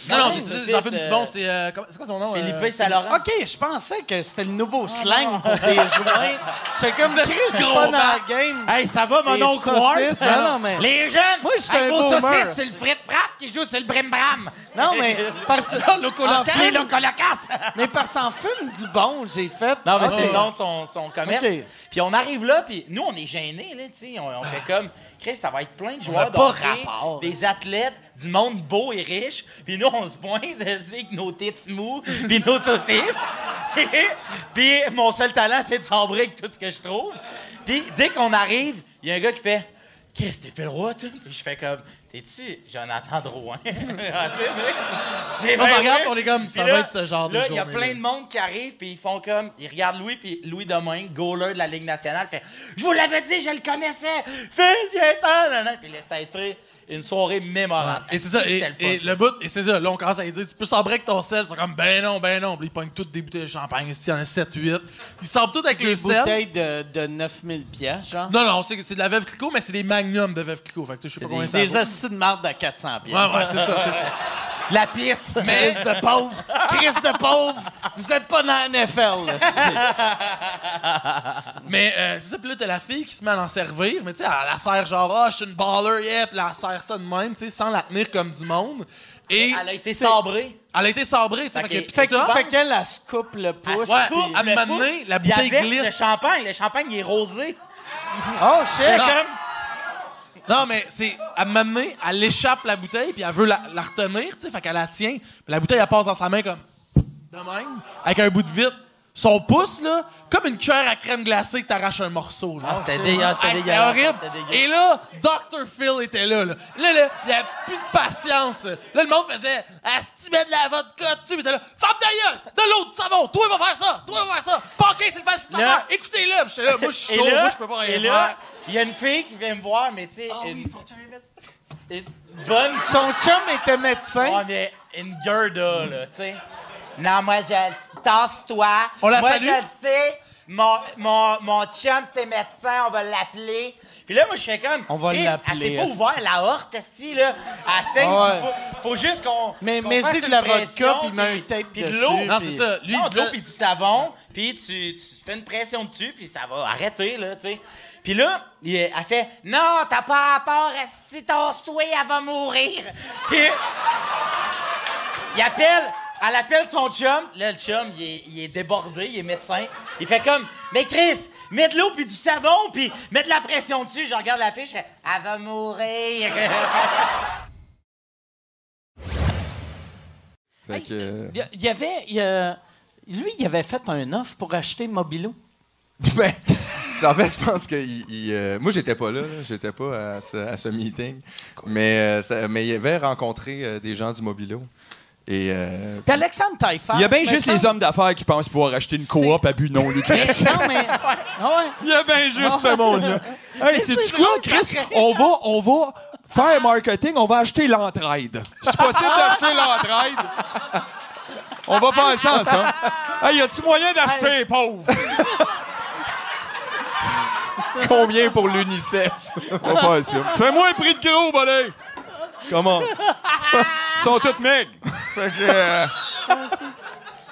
Non, non, mais ils en fument du bon, euh, c'est. euh, comment- c'est quoi son nom? Philippe euh, Saint-Laurent. OK, je pensais que c'était le nouveau slang pour des joints. C'est comme Chris, je suis gros pas dans la game. Hey, ça va, mon Des oncle Ward? saucisses, non, non, mais- Les jeunes, Moi, je suis un vos boomer. saucisses, c'est le frit frappe qui joue sur le brim bram. Non, mais. Les Locolocas. Mais parce qu'en fume du bon, j'ai fait. Non, mais Ah, c'est le nom de son, son commerce. Puis on arrive là, puis nous, on est gênés, là, tu sais. On, on fait comme, Chris, ça va être plein de joueurs pas d'hockey, rapport. des athlètes, du monde beau et riche. Puis nous, on se pointe avec nos tits mous, puis nos saucisses. puis mon seul talent, c'est de sabrer avec tout ce que je trouve. Puis dès qu'on arrive, il y a un gars qui fait, Chris, t'es fait le roi, toi? Puis je fais comme, t'es-tu Jonathan Drouin? Ah, tu sais, c'est On se bien regarde, vrai. on est comme, ça va être ce genre de là, il y a plein de monde qui arrive, puis ils font comme, ils regardent Louis, puis Louis Domingue, goaler de la Ligue nationale, fait Je vous l'avais dit, je le connaissais! Nan, nan. Puis ça a été une soirée mémorable. Et c'est ça, et, le et le bout, et c'est ça, là, on commence à lui dire, tu peux sabrer avec ton sel. Ils sont comme, ben non, ben non. Puis ils pognent toutes des bouteilles de champagne, ici, il y en a 7, 8. Ils sabrent toutes avec Des le sel. bouteilles de, de 9000 pièces, genre? Non, non, c'est c'est de la Veuve Clicquot, mais c'est des magnums de Veuve Clicquot. Fait que tu sais, je sais C'est pas combien des, ça des hosties de marde à 400 pièces. Ouais, ouais, c'est ça, c'est ça. La pisse! Mais- Chris de pauvre! Chris de pauvre! Vous êtes pas dans la NFL, là. Mais euh, c'est ça, puis là, t'as la fille qui se met à en servir, mais tu sais, elle la sert genre, ah, je suis une baller, yeah, puis elle la sert ça de même, tu sais, sans la tenir comme du monde. Et Elle a été sabrée. Elle a été sabrée, tu sais. Fait fait qu'elle, elle se coupe le Elle pouce. se Ouais, coupe à un le moment donné, pouce, la bouteille glisse. le champagne, le champagne, il est rosé. Oh, shit! comme... Non, mais c'est. À un moment donné, elle échappe la bouteille, puis elle veut la, la retenir, tu sais, fait qu'elle la tient. Puis la bouteille, elle passe dans sa main comme. De même, avec un bout de vitre. Son pouce, là, comme une cuillère à crème glacée que t'arraches un morceau. Genre. Ah, c'était dégueulasse, c'était Hey, C'était horrible. Et là, Dr. Phil était là. Là, là, là, il n'y avait plus de patience. Là, Là, le monde faisait Asti, mets de la vodka dessus. Mais t'es là, ferme ta gueule, de l'eau, du savon. Toi, va faire ça. Toi, va faire ça. Parker, c'est le facilitateur. Là- Écoutez-le. J'étais là, moi, je suis chaud. là- Moi, je peux pas rien Et faire. là, il y a une fille qui vient me voir, mais tu sais, une, une bonne... Son chum était médecin. Ouais, mais une Gerda, là, tu sais. Non, moi, je... Tasse-toi. On la moi, salue? je le sais. Mon, mon, mon chum, c'est médecin, on va l'appeler. Puis là, moi, je fais comme... On va l'appeler, Elle s'est pas esti. ouvert la horte, esti, là. Elle saigne ouais. du Faut juste qu'on... Mais- qu'on mais c'est de la vodka, puis met un tape puis de l'eau. Non, puis- c'est ça. Lui, non, de l'eau puis du savon, puis tu, tu fais une pression dessus, puis ça va arrêter, là, tu sais. Puis là, il- elle fait « Non, t'as pas à part, si tosse-toi, elle va mourir. » Puis, il appelle, elle appelle son chum. Là, le chum, il est, il est débordé, il est médecin. Il fait comme « Mais Chris, mets de l'eau puis du savon, puis mets de la pression dessus. » Je regarde la fiche, je fais « Elle va mourir. » Fait que, euh, Il y avait. il y a- lui, il avait fait un offre pour acheter Mobilo. ben, en fait, je pense que il- il, euh, moi, j'étais pas là, là. j'étais pas à ce, à ce meeting, mais, euh, ça- mais il avait rencontré euh, des gens du Mobilo. Et, euh, Puis Alexandre Taillefer. il y a bien juste les hommes d'affaires qui pensent pouvoir acheter une coop à but non lucratif. non, mais. Ah ouais. Il y a bien juste Ah. ce monde-là. Hey, Mais c'est c'est quoi, Chris? On va, on va faire marketing, on va acheter l'entraide. C'est possible d'acheter l'entraide? On va faire ça ensemble. Hey, y a-tu moyen d'acheter les pauvres? Combien pour l'UNICEF? On va faire ça. Fais-moi un prix de gros, bolé! Comment? Ils sont tous maigres. Fait que, euh,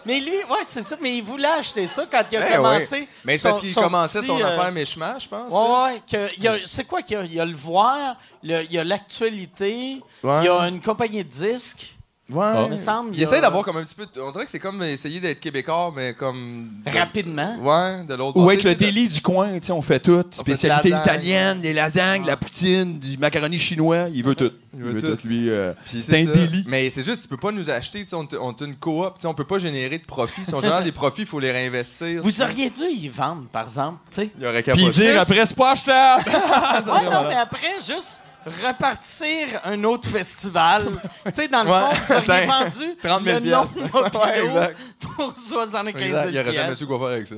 Mais lui, ouais, c'est ça. Mais il voulait acheter ça quand il a Eh commencé. Mais c'est parce qu'il son commençait petit, son euh, affaire Mishma, je pense. Ouais, que il y a- c'est quoi qu'il y a? Il y a le voir, le- il y a l'actualité, Ouais. il y a une compagnie de disques. Ouais. Il me semble. Il a- essaie d'avoir comme un petit peu. On dirait que c'est comme essayer d'être québécois, mais comme. de- Rapidement. Ouais, de l'autre Ou être le de- délit du coin, tu sais, on fait tout. Spécialité italienne, les lasagnes, la poutine, du macaroni chinois, il veut tout. Il veut tout. lui. euh, Puis c'est un ça. délit. Mais c'est juste, tu peux pas nous acheter, tu sais, on on une coop, tu sais, on peut pas générer de profits. Si on génère des profits, il faut les réinvestir. Vous auriez dû y vendre, par exemple. tu sais. Il aurait qu'à Puis dire après, c'est pas achetable. Ouais, non, mais après, juste repartir un autre festival. tu sais, dans le Ouais. fond, vous auriez vendu 30 000 le nom exact. pour 75 Exact, 000 il aurait jamais su quoi faire avec ça.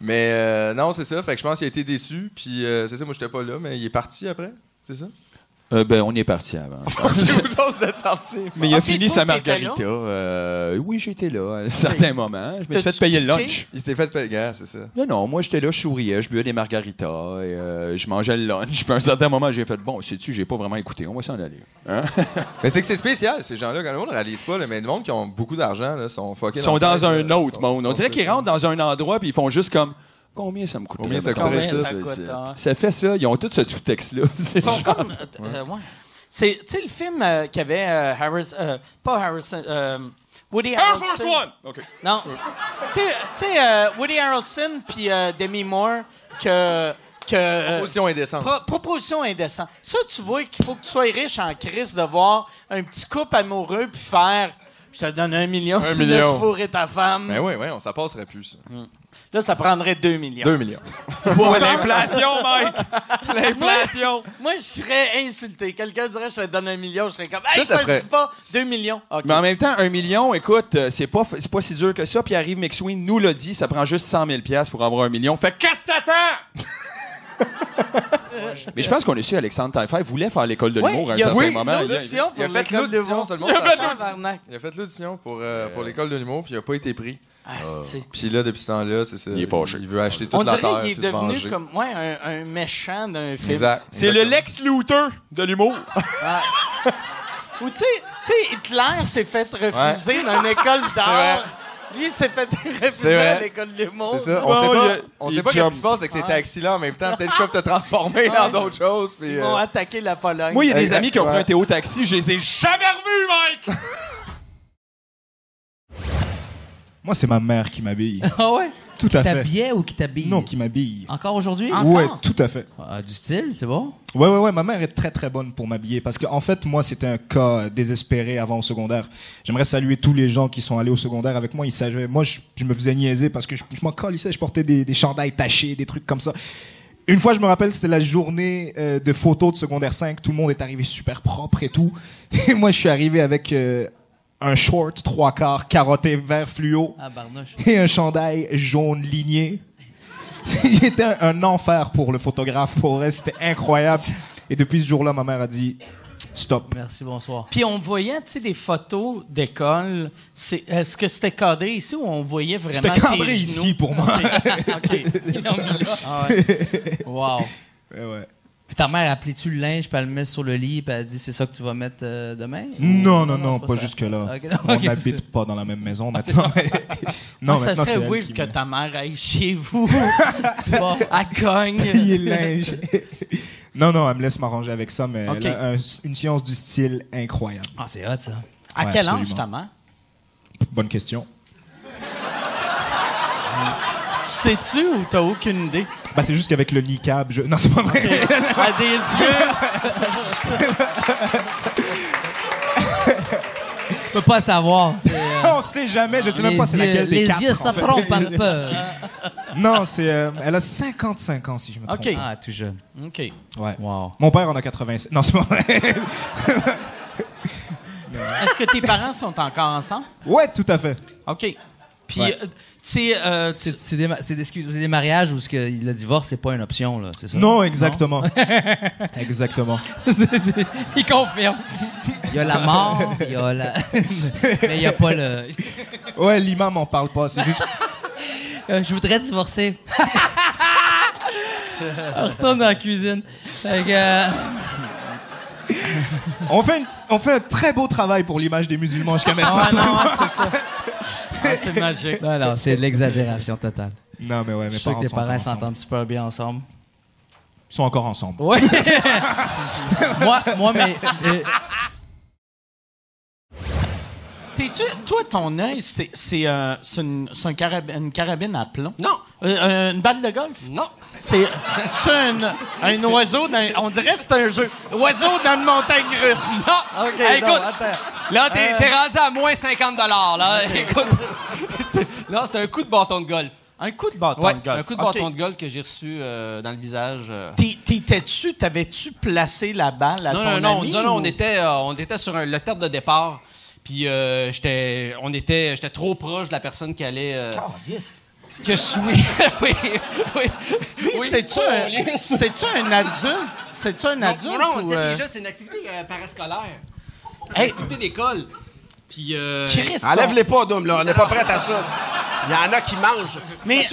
Mais euh, non, c'est ça. Fait que je pense qu'il a été déçu. Puis euh, c'est ça, moi, j'étais pas là, mais il est parti après. C'est ça? Euh, ben, on est parti avant. je pense. vous autres, vous êtes partis. Mais il a fini sa t'étais margarita. euh, oui, j'étais là à un certain moment. Je me suis T'as-tu fait payer le kické? lunch. Il s'était fait payer, gars, c'est ça. Non, non, moi j'étais là, je souriais, je buvais des margaritas, et, euh, je mangeais le lunch. Puis à un certain moment, j'ai fait bon, sais-tu, j'ai pas vraiment écouté, on va s'en aller. Hein? Mais c'est que c'est spécial, ces gens-là. Quand le monde ne réalise pas, là, mais le monde qui ont beaucoup d'argent là, sont fuckés Ils sont dans le un autre monde. On sont dirait qu'ils rentrent dans un endroit puis ils font juste comme combien ça me coûte? Combien ça coûterait ça, ça? ça, coûte, hein? Ça fait ça, ils ont tout ce sous-texte là. Ils sont comme. euh, euh, ouais. C'est, tu sais, le film euh, qu'il y avait euh, Harris, euh, pas Harrison, euh, Woody Air Harrelson. Force One! OK. Non. tu sais- euh, Woody Harrelson puis euh, Demi Moore que. que Proposition indécente. pro- proposition indécente. Ça, tu vois qu'il faut que tu sois riche en crise de voir un petit couple amoureux puis faire. Je te donne un million Un si tu million. fourrer ta femme. Ben oui, oui, on ça passerait plus, ça. Là, ça prendrait 2 millions. 2 millions. Ouais, l'inflation, Mike! L'inflation! Moi, moi, je serais insulté. Quelqu'un dirait, je te donne un million, je serais comme, hey, ça ça, se ferait- dit pas 2 millions. OK. Mais en même temps, un million, écoute, euh, c'est pas, c'est pas si dur que ça. Puis arrive McSween nous l'a dit, ça prend juste 100 000 pièces pour avoir un million. Fait que qu'est-ce que t'attends? Mais je pense qu'on a su Alexandre Taillefer voulait faire l'école de l'humour à un il a certain fait moment. l'audition Il a fait l'audition. Il a fait pour, euh, pour l'école de l'humour, puis il a pas été pris. Ah, c'est- Puis là, depuis ce temps-là, c'est ça. Il est fâché. Il veut acheter toute On la dirait terre qu'il est devenu comme ouais, un, un méchant d'un film. Exact. C'est le Lex Luthor de l'humour. Ou tu sais, tu sais, Hitler s'est fait refuser dans une école d'art. Lui, il s'est fait refuser à l'école de l'humour. C'est ça. On Bon, sait pas, a- on sait pas qu'est-ce qui se passe avec ces Ouais. taxis-là en même temps. Peut-être qu'ils peuvent te transformer Ouais. dans d'autres choses. Puis, Ils euh, vont attaquer la Pologne. Moi, il y a des Exact, amis qui ont pris ouais. un Théo Taxi, je les ai jamais revus, Mike! Moi, c'est ma mère qui m'habille. Ah ouais? Tout qui à fait. t'habillait ou qui t'habille? Non, qui m'habille. Encore aujourd'hui? Ouais, tout à fait. Ah, du style, c'est bon? Ouais, ouais, ouais. Ma mère est très, très bonne pour m'habiller parce qu'en fait, moi, c'était un cas désespéré avant au secondaire. J'aimerais saluer tous les gens qui sont allés au secondaire avec moi. Ils savaient, moi, je, je me faisais niaiser parce que je, je m'en calissais. Je portais des, des chandails tachés, des trucs comme ça. Une fois, je me rappelle, c'était la journée euh, de photos de secondaire 5. Tout le monde est arrivé super propre et tout. Et moi, je suis arrivé avec euh, un short trois quarts carotté vert fluo Ah, et un chandail jaune ligné. C'était un, un enfer pour le photographe. Pour vrai, c'était incroyable. Et depuis ce jour-là, ma mère a dit stop. Merci, bonsoir. Puis on voyait, tu sais, des photos d'école. C'est- Est-ce que c'était cadré ici ou on voyait vraiment C'était cadré tes ici genoux? pour moi. OK. Ils l'ont mis là. Ah ouais. Wow. Ouais, ouais. Ta mère a plié-tu le linge, puis elle le met sur le lit, puis elle a dit c'est ça que tu vas mettre euh, demain? Non, Ou- non, non, pas jusque-là. On n'habite pas dans la même maison Ah, maintenant. non, ça serait weird que met. ta mère aille chez vous. Bon. Elle cogne. Plier le linge. non, non, elle me laisse m'arranger avec ça, mais un- une science du style incroyable. Ah, c'est hot, ça. À Ouais, quel âge absolument. ta mère? Bonne question. Sais-tu ou t'as aucune idée? Bah, c'est juste qu'avec le niqab, je... Non, c'est pas vrai. À des yeux. Je peux pas savoir. euh, On sait jamais, je sais même pas c'est laquelle des Les quatre, yeux, en ça fait. trompe un peu. Non, c'est... euh, elle a 55 ans, si je me trompe. OK. Ah, tout jeune. OK. Ouais. Wow. Mon père en a 87. Non, c'est pas vrai. Est-ce que tes parents sont encore ensemble? ouais, tout à fait. OK. Puis, Ouais. euh, c'est. euh, C'est c'est des, ma- c'est des, excuse- c'est des mariages où ce que le divorce, c'est pas une option, là, c'est ça? Non, exactement. exactement. Il confirme. Il y a la mort, il y a la. Mais il y a pas le. Ouais, l'imam en parle pas, c'est juste... Euh, je voudrais divorcer. On retourne dans la cuisine. Fait que, euh, On fait, une- on fait un très beau travail pour l'image des musulmans jusqu'à maintenant. Ah non, c'est ça. Ah, c'est magique. Non, non, c'est de l'exagération totale. Non, mais ouais, Je mes suis sûr que parents tes parents s'entendent super bien ensemble. Ils sont encore ensemble. Oui. moi, moi, mais. euh, T'es-tu, toi, ton œil, c'est, c'est, euh, c'est une, c'est un carab- une carabine à plomb? Non. Une balle de golf? Non. C'est, un, un oiseau dans, on dirait que c'est un jeu. Oiseau dans une montagne russe. Non. OK, Hey, non, écoute, attends. Là, t'es Euh, rendu à moins 50 là. Écoute. non, c'est un coup de bâton de golf. Un coup de bâton Ouais, de golf. un coup de bâton de golf que j'ai reçu euh, dans le visage. euh. T'étais-tu, t'avais-tu placé la balle à non, ton non, non, ami? non, non, ou- on était, euh, on était sur un- le terme de départ. Puis euh, j'étais, on était, j'étais trop proche de la personne qui allait. euh, que je suis. oui, oui. Oui, c'est-tu un, c'est-tu un adulte? C'est-tu un Non, adulte non, non, on ou, euh, déjà, c'est une activité euh, parascolaire. Hey. Une activité d'école. Puis. Euh, Christ, Enlève-les pas, Dom, là. On n'est pas prêt à ça. Il y en a qui mangent. Mais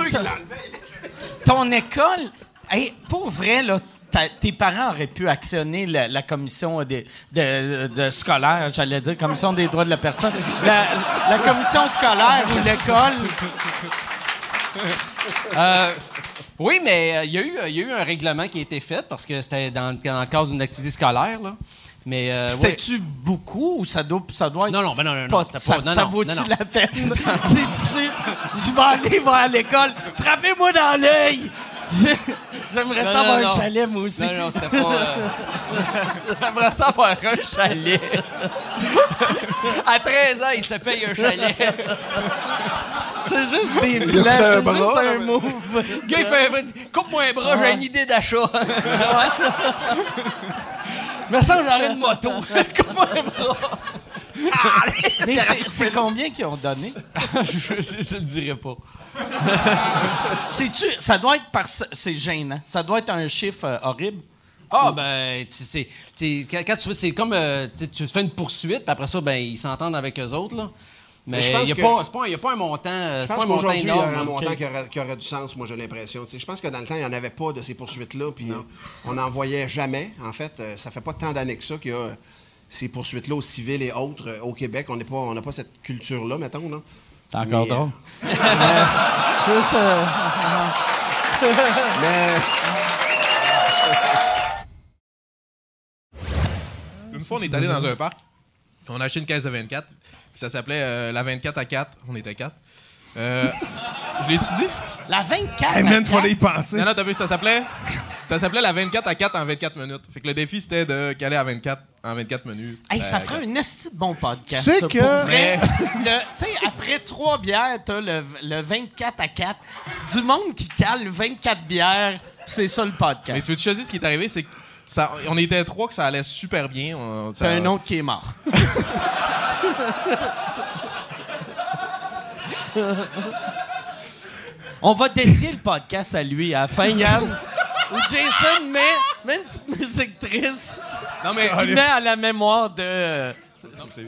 ton école, hey, pour vrai, là, tes parents auraient pu actionner la, la commission des- de, de scolaire, j'allais dire, commission des droits de la personne, la, la commission scolaire ou l'école. Euh, oui, mais euh, il y, a eu- il y a eu un règlement qui a été fait parce que c'était dans, dans le cadre d'une activité scolaire. Là. Mais euh, C'était-tu beaucoup ou ça doit, ça doit être. Non, non, ben non, non, pas- non, c'était ça, pas- non, ça vaut-tu la peine? C'est-tu. Je vais aller voir à l'école. Frappez-moi dans l'œil! J'aimerais ça avoir un chalet, moi aussi. Non, non, c'était pas, euh, J'aimerais ça avoir un chalet. À 13 ans, il se paye un chalet. C'est juste des plans, c'est bras, juste un move. Le gars, il fait un vrai. Coupe-moi un bras, j'ai une idée d'achat. Mais ça, j'aurais une moto. Coupe-moi un bras. Mais c'est- c'est combien qu'ils ont donné? je ne le dirai pas. C'est-tu. Ça doit être parce. C'est gênant. Ça doit être un chiffre euh, horrible. Ah, ben, tu c'est- tu quand, tu fais, c'est comme, euh, tu tu fais une poursuite, puis après ça, ben, ils s'entendent avec eux autres, là. Mais Mais je il pense n'y a, que- a pas un montant, euh, Je pense qu'aujourd'hui, il y a un montant qui aurait, qui aurait du sens, moi j'ai l'impression. Je pense que dans le temps, il n'y en avait pas de ces poursuites-là, puis on n'en voyait jamais. En fait, euh, ça fait pas tant d'années que ça qu'il y a euh, ces poursuites-là aux civils et autres euh, au Québec. On n'est pas, on n'a pas cette culture-là, mettons. Là. T'es encore Mais, euh, drôle. Plus, euh, Mais. Une fois, on est allé dans un parc. On a acheté une caisse de 24. Puis ça s'appelait euh, la 24 à 4. On était 4. Euh, je l'ai-tu dit? La 24 Hey, à man, fallait y 4? penser. Non, non, t'as vu, ça s'appelait... Ça s'appelait la 24 à 4 en 24 minutes. Fait que le défi, c'était de caler à 24 en 24 minutes. Hey, ça Euh, ferait un esti de bon podcast. C'est que- Tu sais, après trois bières, t'as le, le 24 à 4. Du monde qui cale 24 bières, c'est ça le podcast. Mais tu veux te choisir ce qui est arrivé, c'est que ça, on était trois que ça allait super bien. On- C'est un autre qui est mort. On va dédier le podcast à lui à la fin, Yann. Où Jason met, met une petite musique triste Non, mais- qui met à la mémoire de...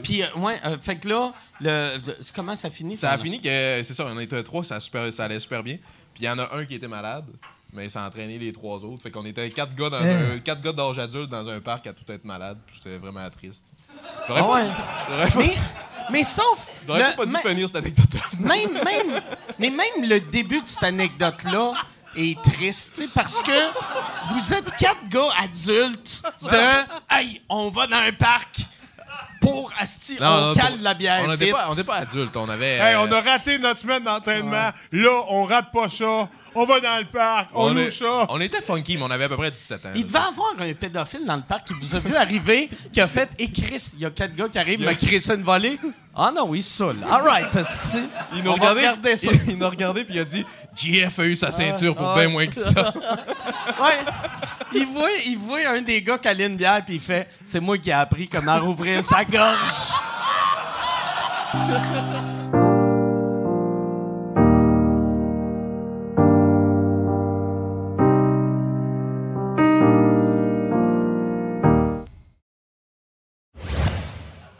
Puis, euh, ouais, euh, fait que là, le, comment ça finit? Ça a fini que, c'est ça, on était trois, ça, a super- ça allait super bien. Puis il y en a un qui était malade, mais ça a entraîné les trois autres. Fait qu'on était quatre gars, dans Hein? un- quatre gars d'âge adulte dans un parc à tout être malade. C'était vraiment triste. J'aurais pas ouais. mais, dû- mais sauf... j'aurais pas dû finir cette anecdote-là. même, même, mais même le début de cette anecdote-là est triste, parce que vous êtes quatre gars adultes de Hey, on va dans un parc pour Asti, Non, on non, cale pour- la bière. On n'était pas, on pas adultes, on avait. Hey, euh, on a raté notre semaine d'entraînement. Là, on rate pas ça. On va dans le parc. On, loue est- ça. on était funky, mais on avait à peu près 17 ans. Il devait avoir un pédophile dans le parc qui vous a vu arriver, qui a fait Et Chris, il y a quatre gars qui arrivent, Il a- crisser une volée. Ah non, il saoule. All right, Asti. Il nous On regardait, ça. il, il nous regardait puis il a dit JF a eu sa ceinture pour Ah, bien moins que ça. ouais. Il voit, il voit un des gars qui a une bière, puis il fait C'est moi qui ai appris comment rouvrir sa gorge.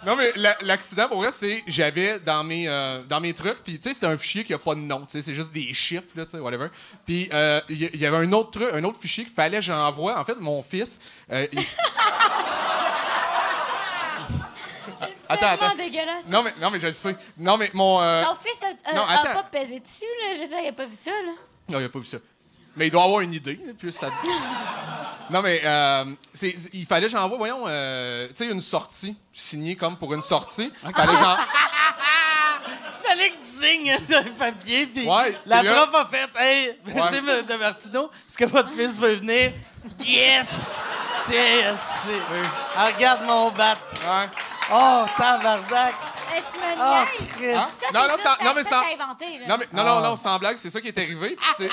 Non, mais la- l'accident, pour vrai, c'est j'avais dans mes, euh, dans mes trucs, puis tu sais, c'était un fichier qui a pas de nom, tu sais, c'est juste des chiffres, là, tu sais, whatever. Puis euh, il y, avait un autre truc, un autre fichier qu'il fallait que j'envoie. En fait, mon fils. euh, il- Attends, attends. dégueulasse. Non, mais, non, mais je le sais. Non, mais mon. Ton fils a, non, pas pesé dessus, là? Je veux dire, il a pas vu ça, là. Non, il a pas vu ça. Mais il doit avoir une idée, plus ça. Non, mais euh, c'est- il fallait que j'envoie, voyons, euh, tu sais, une sortie, signée comme pour une sortie. Fallait que j'en- Fallait que tu signes un papier, puis Ouais, la puis là- prof a fait Hey, monsieur de Martineau, est-ce que votre fils veut venir Yes Tiens, esti. Ah, regarde mon bat. Oh, tabarnak. Hey, tu me Oh, niaises. Christ. Ça, Non, non, non, mais ça, sans- t'as inventé, là. Non, mais, non, non, Ah. non, sans blague, c'est ça qui est arrivé. puis c'est-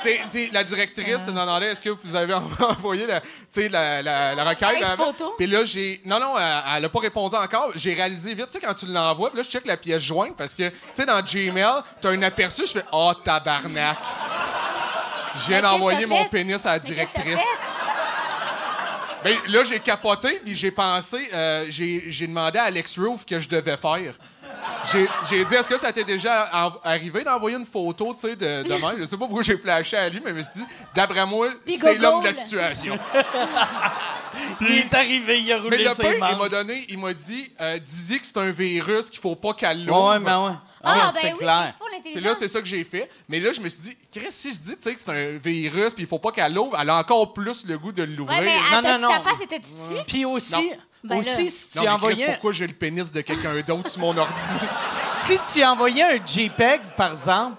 C'est, c'est la directrice Ah. me demandait est-ce que vous avez envoyé la, tu sais, la, la, la requête. Avant? photo? Puis là, j'ai. Non, non, elle, elle a pas répondu encore. J'ai réalisé vite, tu sais, quand tu l'envoies, puis là, je check la pièce jointe parce que, tu sais, dans Gmail, t'as un aperçu, je fais Oh, tabarnak. Je viens Mais d'envoyer qu'est-ce que t'as mon fait? pénis à la Mais qu'est-ce que t'as directrice. Ben, là, j'ai capoté, puis j'ai pensé, euh, j'ai, j'ai demandé à Alex Roof que je devais faire. J'ai, j'ai dit, est-ce que ça t'est déjà en- arrivé d'envoyer une photo, tu sais, de, de même? Je sais pas pourquoi j'ai flashé à lui, mais je me suis dit, d'après moi, Puis c'est l'homme de la situation. il est arrivé, il a mais roulé le ses pire, il m'a donné, il m'a dit, euh, dis-y que c'est un virus, qu'il faut pas qu'elle l'ouvre. Ouais, mais ouais. Ah, c'est ben oui, clair. c'est full Puis là, c'est ça que j'ai fait. Mais là, je me suis dit, Chris, si je dis tu sais, que c'est un virus, puis il faut pas qu'elle l'ouvre, elle a encore plus le goût de l'ouvrir. Ouais, mais Non, ta, non, ta non. face était dessus? Puis aussi, Non. Ben là. aussi si tu Non, mais Chris, envoyais, pourquoi j'ai le pénis de quelqu'un d'autre sur mon ordi? si tu envoyais un JPEG, par exemple,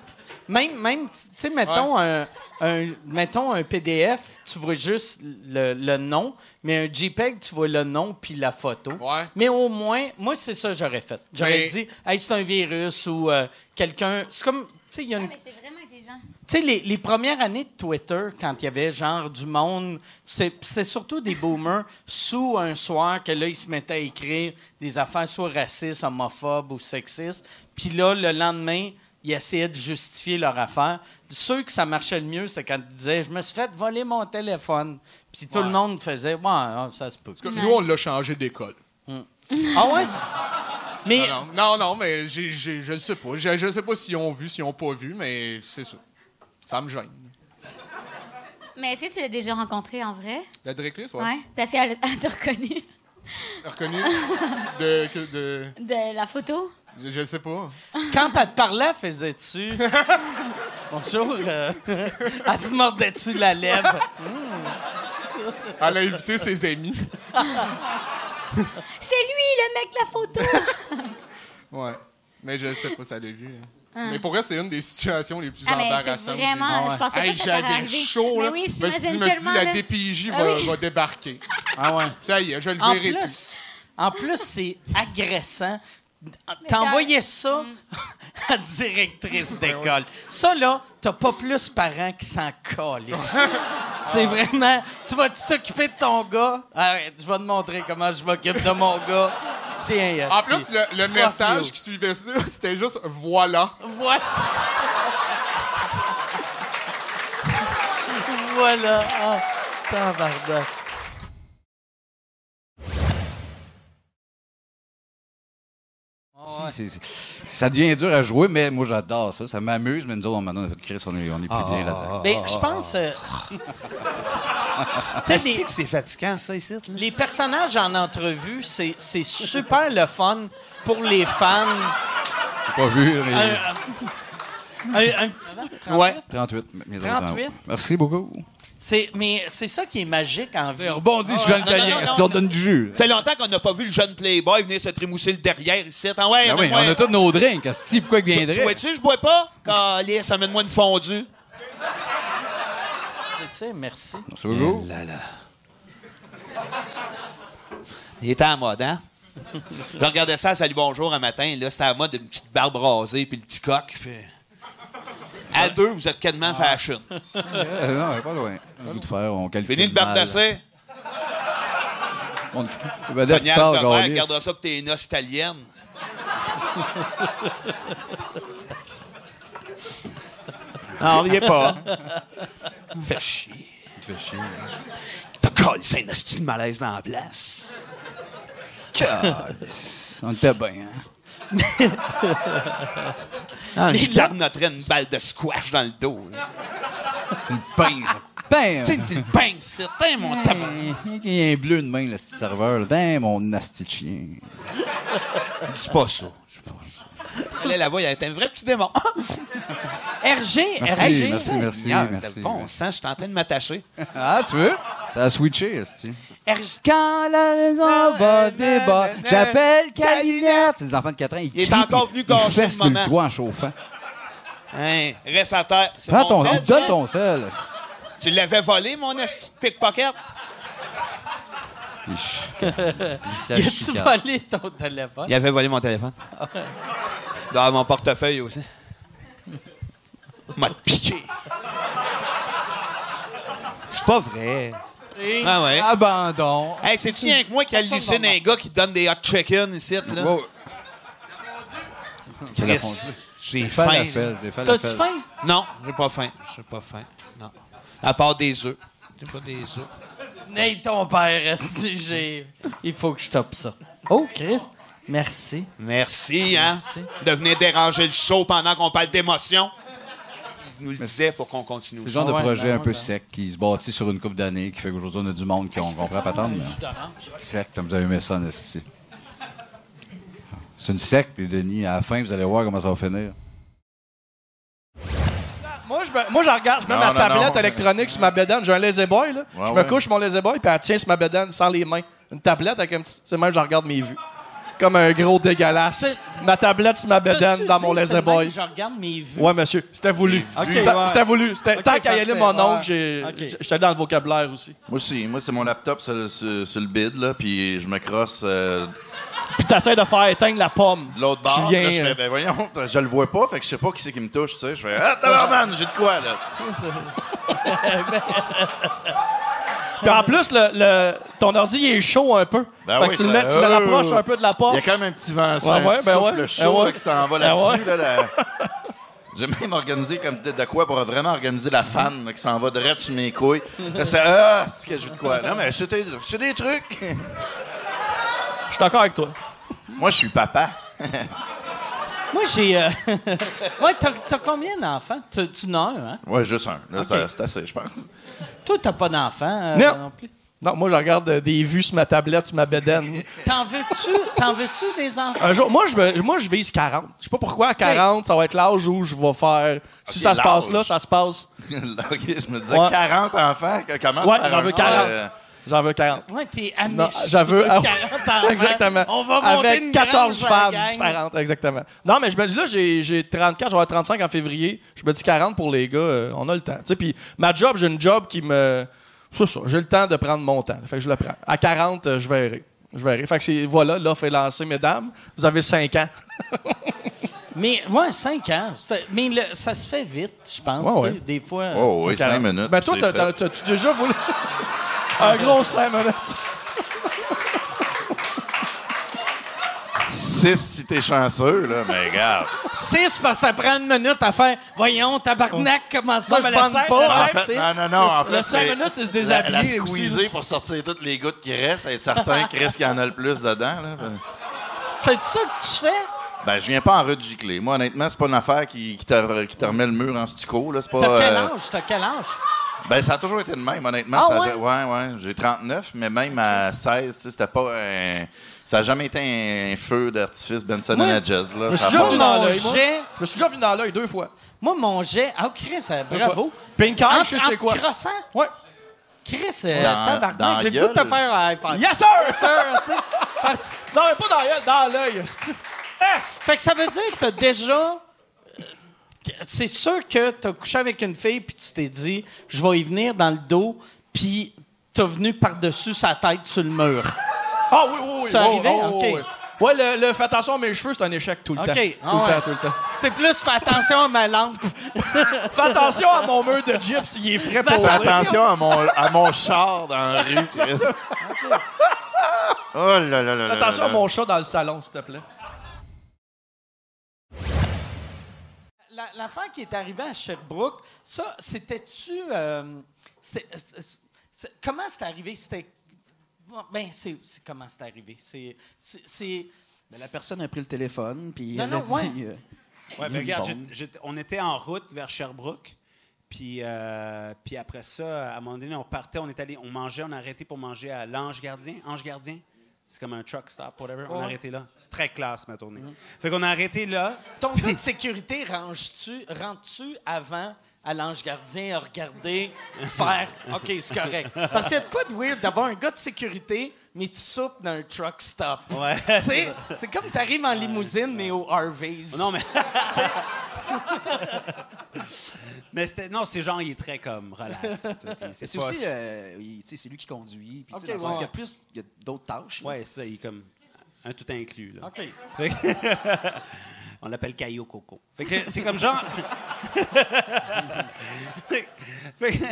même, même, tu sais, mettons un, un- mettons un PDF, tu vois juste le, le nom, mais un JPEG, tu vois le nom puis la photo. Mais au moins, moi, c'est ça que j'aurais fait. J'aurais Mais- dit, hey, c'est un virus ou euh, quelqu'un. C'est comme, tu sais, il y a une Mais c'est vraiment intelligent. tu sais, les, les premières années de Twitter, quand il y avait genre du monde, c'est c'est surtout des boomers sous un soir que là, ils se mettaient à écrire des affaires soit racistes, homophobes ou sexistes. Puis là, le lendemain, ils essayaient de justifier leur affaire. Ceux que ça marchait le mieux, c'est quand ils disaient Je me suis fait voler mon téléphone. Puis tout le monde faisait Ouais, ah, ça se peut. Parce que nous, on l'a changé d'école. Ah ouais? Mais. Non, non, non, non, mais je ne sais pas. Je ne sais pas s'ils ont vu, s'ils n'ont pas vu, mais c'est ça. Ça me gêne. Mais est-ce que tu l'as déjà rencontré en vrai? La directrice, ouais. Ouais. Parce qu'elle elle t'a reconnu Reconnue de, que- de. de la photo? Je, je sais pas. Quand elle te parlait, faisais-tu? Bonjour. euh, elle se mordait-tu la lèvre? Elle a invité ses amis. C'est lui, le mec de la photo! Ouais. Mais je sais pas si elle l'a vu. hein. Ah. Mais pour vrai, c'est une des situations les plus Ah, mais c'est embarrassantes. que j'ai vraiment- vues. je pensais pas Hey, que ça t'aurait J'avais arrivé. chaud, Mais oui, je me suis dit, j'imagine je me suis dit, tellement, la là. DPJ Ah va, oui. va débarquer. Ah ouais. Ça y est, je le En verrai plus. en plus c'est agressant. T'as envoyé ça à la directrice d'école. Ça, là, t'as pas plus parents qui s'en calissent. C'est vraiment... Tu vas-tu t'occuper de ton gars? Arrête, je vais te montrer comment je m'occupe de mon gars. Tiens, En esti. plus, le, message you. qui suivait ça, c'était juste « voilà Voilà. voilà. Ah, ça devient dur à jouer, mais moi j'adore ça. Ça m'amuse, mais nous autres, on, maintenant, Chris, on est, on est plus bien là-dedans. Ben, je pense. euh, c'est fatigant, ça, ici. là? Les personnages en entrevue, c'est c'est super le fun pour les fans. J'ai pas vu, mais... Un, un- un petit. Ouais. 38. mes autres 38. enfants. Merci beaucoup. C'est, mais c'est ça qui est magique en vie. Rebondis, je non, italien. non, Si on donne du jus. Ça fait longtemps qu'on n'a pas vu le jeune Playboy venir se trémousser le derrière ici. Ah ouais, Ah oui, on a tous nos drinks. Asti, pourquoi il Tu- Tu viendrait? vois-tu, je bois pas? Calice, amène-moi une fondue. Tu sais, merci. Merci beaucoup. Là, là. Il était en mode, hein? Je regardais ça à Salut Bonjour un matin. Là, c'était à mode une petite barbe rasée puis le petit coq. puis- À deux, vous êtes quasiment fashion. Euh, non, pas loin. Un bout de fer, on calcule Fini le mal. bardasser. On... Vedette Cognage parle, de verre, Gaulis. gardera ça pour tes noces italiennes. Non, riez pas. Fait chier. Fait chier. T'as collé un hostie de malaise dans la place. Calice. On était bien, hein? Ah, je garnoterais une balle de squash dans le dos. là. Tu le pinces. Bam! Tu sais, tu le pinces, c'est hein, mon tabac. Il y a un bleu de main, le serveur. Damn, mon de chien. Dis pas ça. Là, là-bas, il y a un vrai petit démon. RG, Merci, RG. merci, merci, Seigneur, merci. Bon sang, je suis en train de m'attacher. Ah, tu veux? Ça a switché, esti. RG. Quand la maison va débat, j'appelle Calinette. C'est des enfants de 4 ans, ils Il est crient, encore venu gâcher Ils fessent le le moment. toit en chauffant. Hein, reste à terre. C'est Prends mon ton, sel, donne ça? ton sel. Tu l'avais volé, mon esti de pickpocket? Y a-tu volé ton téléphone? Il avait volé mon téléphone. Dans mon portefeuille aussi. M'a piqué. C'est pas vrai. Ah ouais. Abandon. Hey, c'est-tu rien que moi qui hallucine un gars qui te donne des hot chicken ici, là? Wow. Chris, j'ai faim. T'as-tu faim? Non, j'ai pas faim. J'ai pas faim. Non. À part des œufs. J'ai pas des œufs. Nate, ton père, esti, j'ai... Il faut que je stoppe ça. Oh, Chris, merci. Merci, hein, Merci. de venir déranger le show pendant qu'on parle d'émotion. Il nous le disait pour qu'on continue. C'est le genre de Ouais, projet ben un peu ben. sec qui se bâtit sur une coupe d'années, qui fait qu'aujourd'hui, on a du monde qui on comprend pas tant. Sec, comme vous avez aimé ça en esti. C'est une secte, les Denis. À la fin, vous allez voir comment ça va finir. Moi, je, me- moi, je regarde, je mets Non, ma non, tablette non. électronique sur ma bedaine. J'ai un lazy boy, là. Ouais, je ouais. me couche sur mon lazy boy, puis elle tient sur ma bedaine sans les mains. Une tablette avec un petit. C'est même, je regarde mes vues. Comme un gros dégueulasse. Ma tablette sur ma bedaine dans mon le boy. Je regarde mes vues? Ouais, monsieur. C'était voulu. C'était- ouais. C'était voulu. C'était- tant qu'à y aller, mon oncle, j'ai- j'étais dans le vocabulaire aussi. Moi aussi. Moi, c'est mon laptop sur, le- sur- sur le bid, là, puis je me crosse euh, Puis t'essaies de faire éteindre la pomme. l'autre Tu bord. viens, là, je fais, ben voyons, je le vois pas, fait que je sais pas qui c'est qui me touche, tu sais. Je fais, ah, tabarnak, j'ai de quoi, là? Puis en plus, le, le- ton ordi, il est chaud un peu. Ben Fait oui, que tu, le mets, tu le rapproches un peu de la porte. Il y a quand même un petit vent, Ouais, ça, un ouais, petit ben souffle ouais, chaud ben ouais. là, qui s'en va Ben là-dessus. ouais. là, la- J'ai même organisé comme de, de quoi pour vraiment organiser la fan là, qui s'en va direct sur mes couilles. Là, c'est ah, c'est que je veux de quoi? Non, mais c'est des trucs. Je suis d'accord avec toi. Moi, je suis papa. Moi, j'ai. euh, ouais, t'as, t'as combien d'enfants? Tu, tu en as un, hein? Ouais, juste un. Là, c'est assez, je pense. Toi, t'as pas d'enfants euh, Non. non plus? Non, moi, je regarde euh, des vues sur ma tablette, sur ma bedaine. T'en veux-tu, t'en veux-tu des enfants? Un jour, moi, je, me- moi, je vise 40. Je sais pas pourquoi, à 40, ça va être l'âge où je vais faire. Si Ok, ça se passe l'âge. là, ça se passe. ok, je me disais Ouais. 40 enfants. que- Comment Ouais, par j'en un- veux 40. J'en veux 40. Ouais, t'es amiche. Non, tu j'en veux. veux ah, 40 enfants. exactement. On va monter Avec une 14 grange à la femmes différentes, exactement. Non, mais je me dis là, j'ai j'ai 34, je vais avoir 35 en février. Je me dis 40 pour les gars, euh, on a le temps. Tu sais, puis ma job, j'ai une job qui me. C'est ça, j'ai le temps de prendre mon temps. Fait que je le prends. À 40, euh, je verrai. Je verrai. Fait que c'est, voilà, l'offre est lancée, mesdames. Vous avez 5 ans. Mais, ouais, 5 ans. C'est- Mais le- ça se fait vite, je pense. Ouais, ouais. tu Des fois. euh, Oh, oui, 40. 5 minutes. Ben toi, t'as- t'as- t'as-tu déjà voulu. Un gros 5 minutes. 6 si t'es chanceux, là, mais regarde. 6 parce que ça prend une minute à faire. Voyons, tabarnak, comment ça, je bande pas. En fait, non, non, non. En fait, Le cinq minutes, c'est se la, la déshabiller aussi, squeezer pour sortir toutes les gouttes qui restent, être certain qu'il reste qu'il y en a le plus dedans. Là. C'est ça que tu fais? Ben, je viens pas en giclée. Moi, honnêtement, c'est pas une affaire qui, qui, te, qui te remet le mur en stucco. Là. C'est pas, T'as quel euh, âge? T'as quel âge? Ben, ça a toujours été le même, honnêtement. Ah, Ça ouais? ouais, ouais. J'ai 39, mais même à 16, tu sais, c'était pas un... Ça a jamais été un, un feu d'artifice Benson Moi, Hedges, là. Je me suis déjà vu dans l'œil, Je me suis déjà vu dans l'œil deux fois. Moi, mon jet. Ah, Chris, euh, bravo. Pink eye, je sais quoi. croissant? Ouais. Chris, euh, Dans- tabarnak, j'ai le goût de te faire un high five. Yes, sir! Yes, sir. Parce- Non, mais pas dans l'œil, dans l'œil. hostie. Fait que ça veut dire que t'as déjà. C'est sûr que t'as couché avec une fille puis tu t'es dit, je vais y venir dans le dos, puis t'as venu par-dessus sa tête sur le mur. Ah oui, oui, oui. C'est Oh, arrivé? oh, OK. oui. Ouais, le, le fais attention à mes cheveux, c'est un échec tout le OK. temps. Ah Tout le ouais. temps, tout le temps. C'est plus, fais attention à ma lampe. Fais attention à mon mur de gyps, il est frais pour Fais attention à mon, à mon char dans la rue, Chris. Oh là là là là Fais attention là à mon chat dans le salon, s'il te plaît. La- L'affaire qui est arrivée à Sherbrooke, ça, c'était-tu. euh, c'était- euh, c'est- comment c'est arrivé? C'était. Ben, c'est c'est comment c'est arrivé? C'est. Ben, la personne a pris le téléphone, puis Non, elle non, a dit... ouais. euh, Ouais, une ben, regarde, bombe. j'étais- j'étais- on était en route vers Sherbrooke. Puis, euh, puis après ça, à un moment donné, on partait, on est allé, on mangeait, on a arrêté pour manger à l'Ange Gardien. Ange Gardien, c'est comme un truck stop, whatever. On a arrêté là. C'est très classe, ma tournée. Fait qu'on a arrêté là. Ton gars de sécurité, ranges-tu, rentres-tu avant à l'ange gardien à regarder, faire OK, c'est correct. Parce qu'il y a de quoi de weird d'avoir un gars de sécurité, mais tu soupes dans un truck stop. Ouais. C'est comme t'arrives en limousine, mais au Harvey's. Non, mais. mais c'était. Non, c'est genre, il est très comme relax. C'est aussi, euh, il- tu sais, c'est lui qui conduit. Puis, tu sais, Ok, dans le sens ouais. qu'il y a plus, il y a d'autres tâches. là. Ouais, ça, il est comme un tout inclus. Là. OK. Fait que- On l'appelle Caillou Coco. Fait que c'est comme genre. fait que-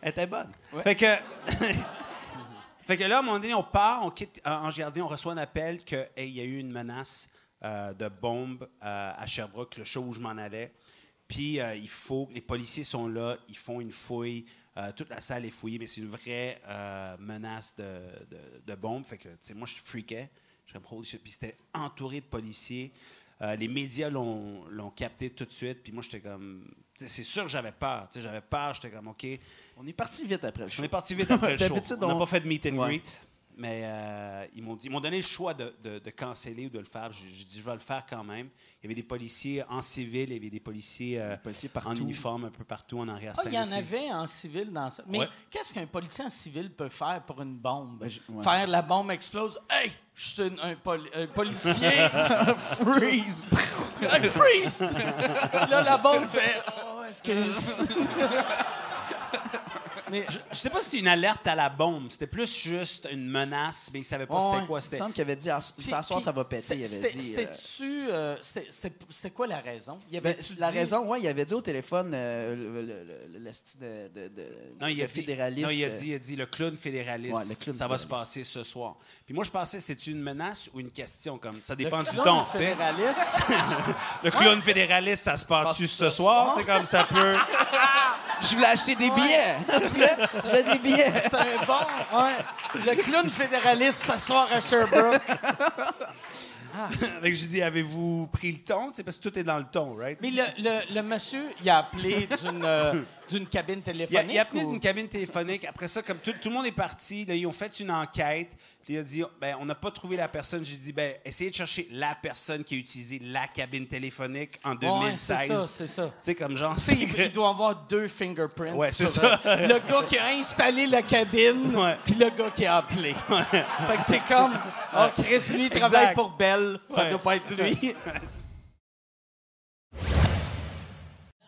Elle était bonne. Fait que. fait que là, à un moment donné, on part, on quitte euh, Ange Gardien, on reçoit un appel qu'il y a eu une menace euh, de bombe euh, à Sherbrooke, le show où je m'en allais. Puis euh, il faut, les policiers sont là, ils font une fouille, euh, toute la salle est fouillée, mais c'est une vraie euh, menace de, de, de bombe. Fait que, tu sais, moi, je freakais. Je comme, holy shit. Puis c'était entouré de policiers. Les médias l'ont l'ont capté tout de suite. Puis moi, j'étais comme. C'est sûr que j'avais peur. J'avais peur. J'étais comme, OK. On est parti vite après le show. On est parti vite après le show. On n'a on- pas fait de meet and Ouais. greet. Mais euh, ils m'ont dit, ils m'ont donné le choix de, de, de canceller ou de le faire. J'ai dit, je vais le faire quand même. Il y avait des policiers en civil, il y avait des policiers, euh, en uniforme un peu partout en arrière Ah, il y en avait en civil dans ça. Mais Ouais. qu'est-ce qu'un policier en civil peut faire pour une bombe? ouais. Faire la bombe explose. Hey! Je suis un, un poli- un policier. freeze! Freeze! là, la bombe fait. Oh, excuse. Mais je, je sais pas si c'était une alerte à la bombe. C'était plus juste une menace, mais ils savaient pas Ouais, c'était quoi. Il me semble qu'il avait dit, Ah, Puis- ça soir, puis ça va péter. c'était- Il avait c'était- dit. euh, C'était-tu. euh, c'était- quoi la raison? Il Ben, la raison, ouais, il avait dit au téléphone euh, le, le, le, le style de, de, de, Non, il a de dit, fédéraliste. non, il a dit, il a dit le clown fédéraliste. Ouais, le clown ça va se passer ce soir. Puis moi, je pensais, c'est une menace ou une question comme ça dépend du sais. fédéraliste? le clown fédéraliste, ça se passe-tu ce soir? C'est comme ça peut. Je voulais acheter des billets. Je voulais- je des billets. C'est un bon. Ouais. Le clown fédéraliste s'asseoir à Sherbrooke. Fait que j'ai dit, avez-vous pris le ton? C'est parce que tout est dans le ton, right? Mais le, le, le monsieur, il a appelé d'une euh, d'une cabine Il a, téléphonique. il a appelé ou- d'une cabine téléphonique. Après ça, comme tout, tout le monde est parti, là, ils ont fait une enquête. Puis il a dit, ben, on n'a pas trouvé la personne. J'ai dit, ben, essayez de chercher la personne qui a utilisé la cabine téléphonique en Ouais, 2016. c'est ça, c'est ça. Tu sais, comme genre. Sais, il, doit avoir deux fingerprints. Ouais, c'est ça. euh, Le gars qui a installé la cabine, puis le gars qui a appelé. Fait que t'es comme, oh, Chris, lui, il travaille Exact. pour Bell. Ça Ouais. doit pas être lui.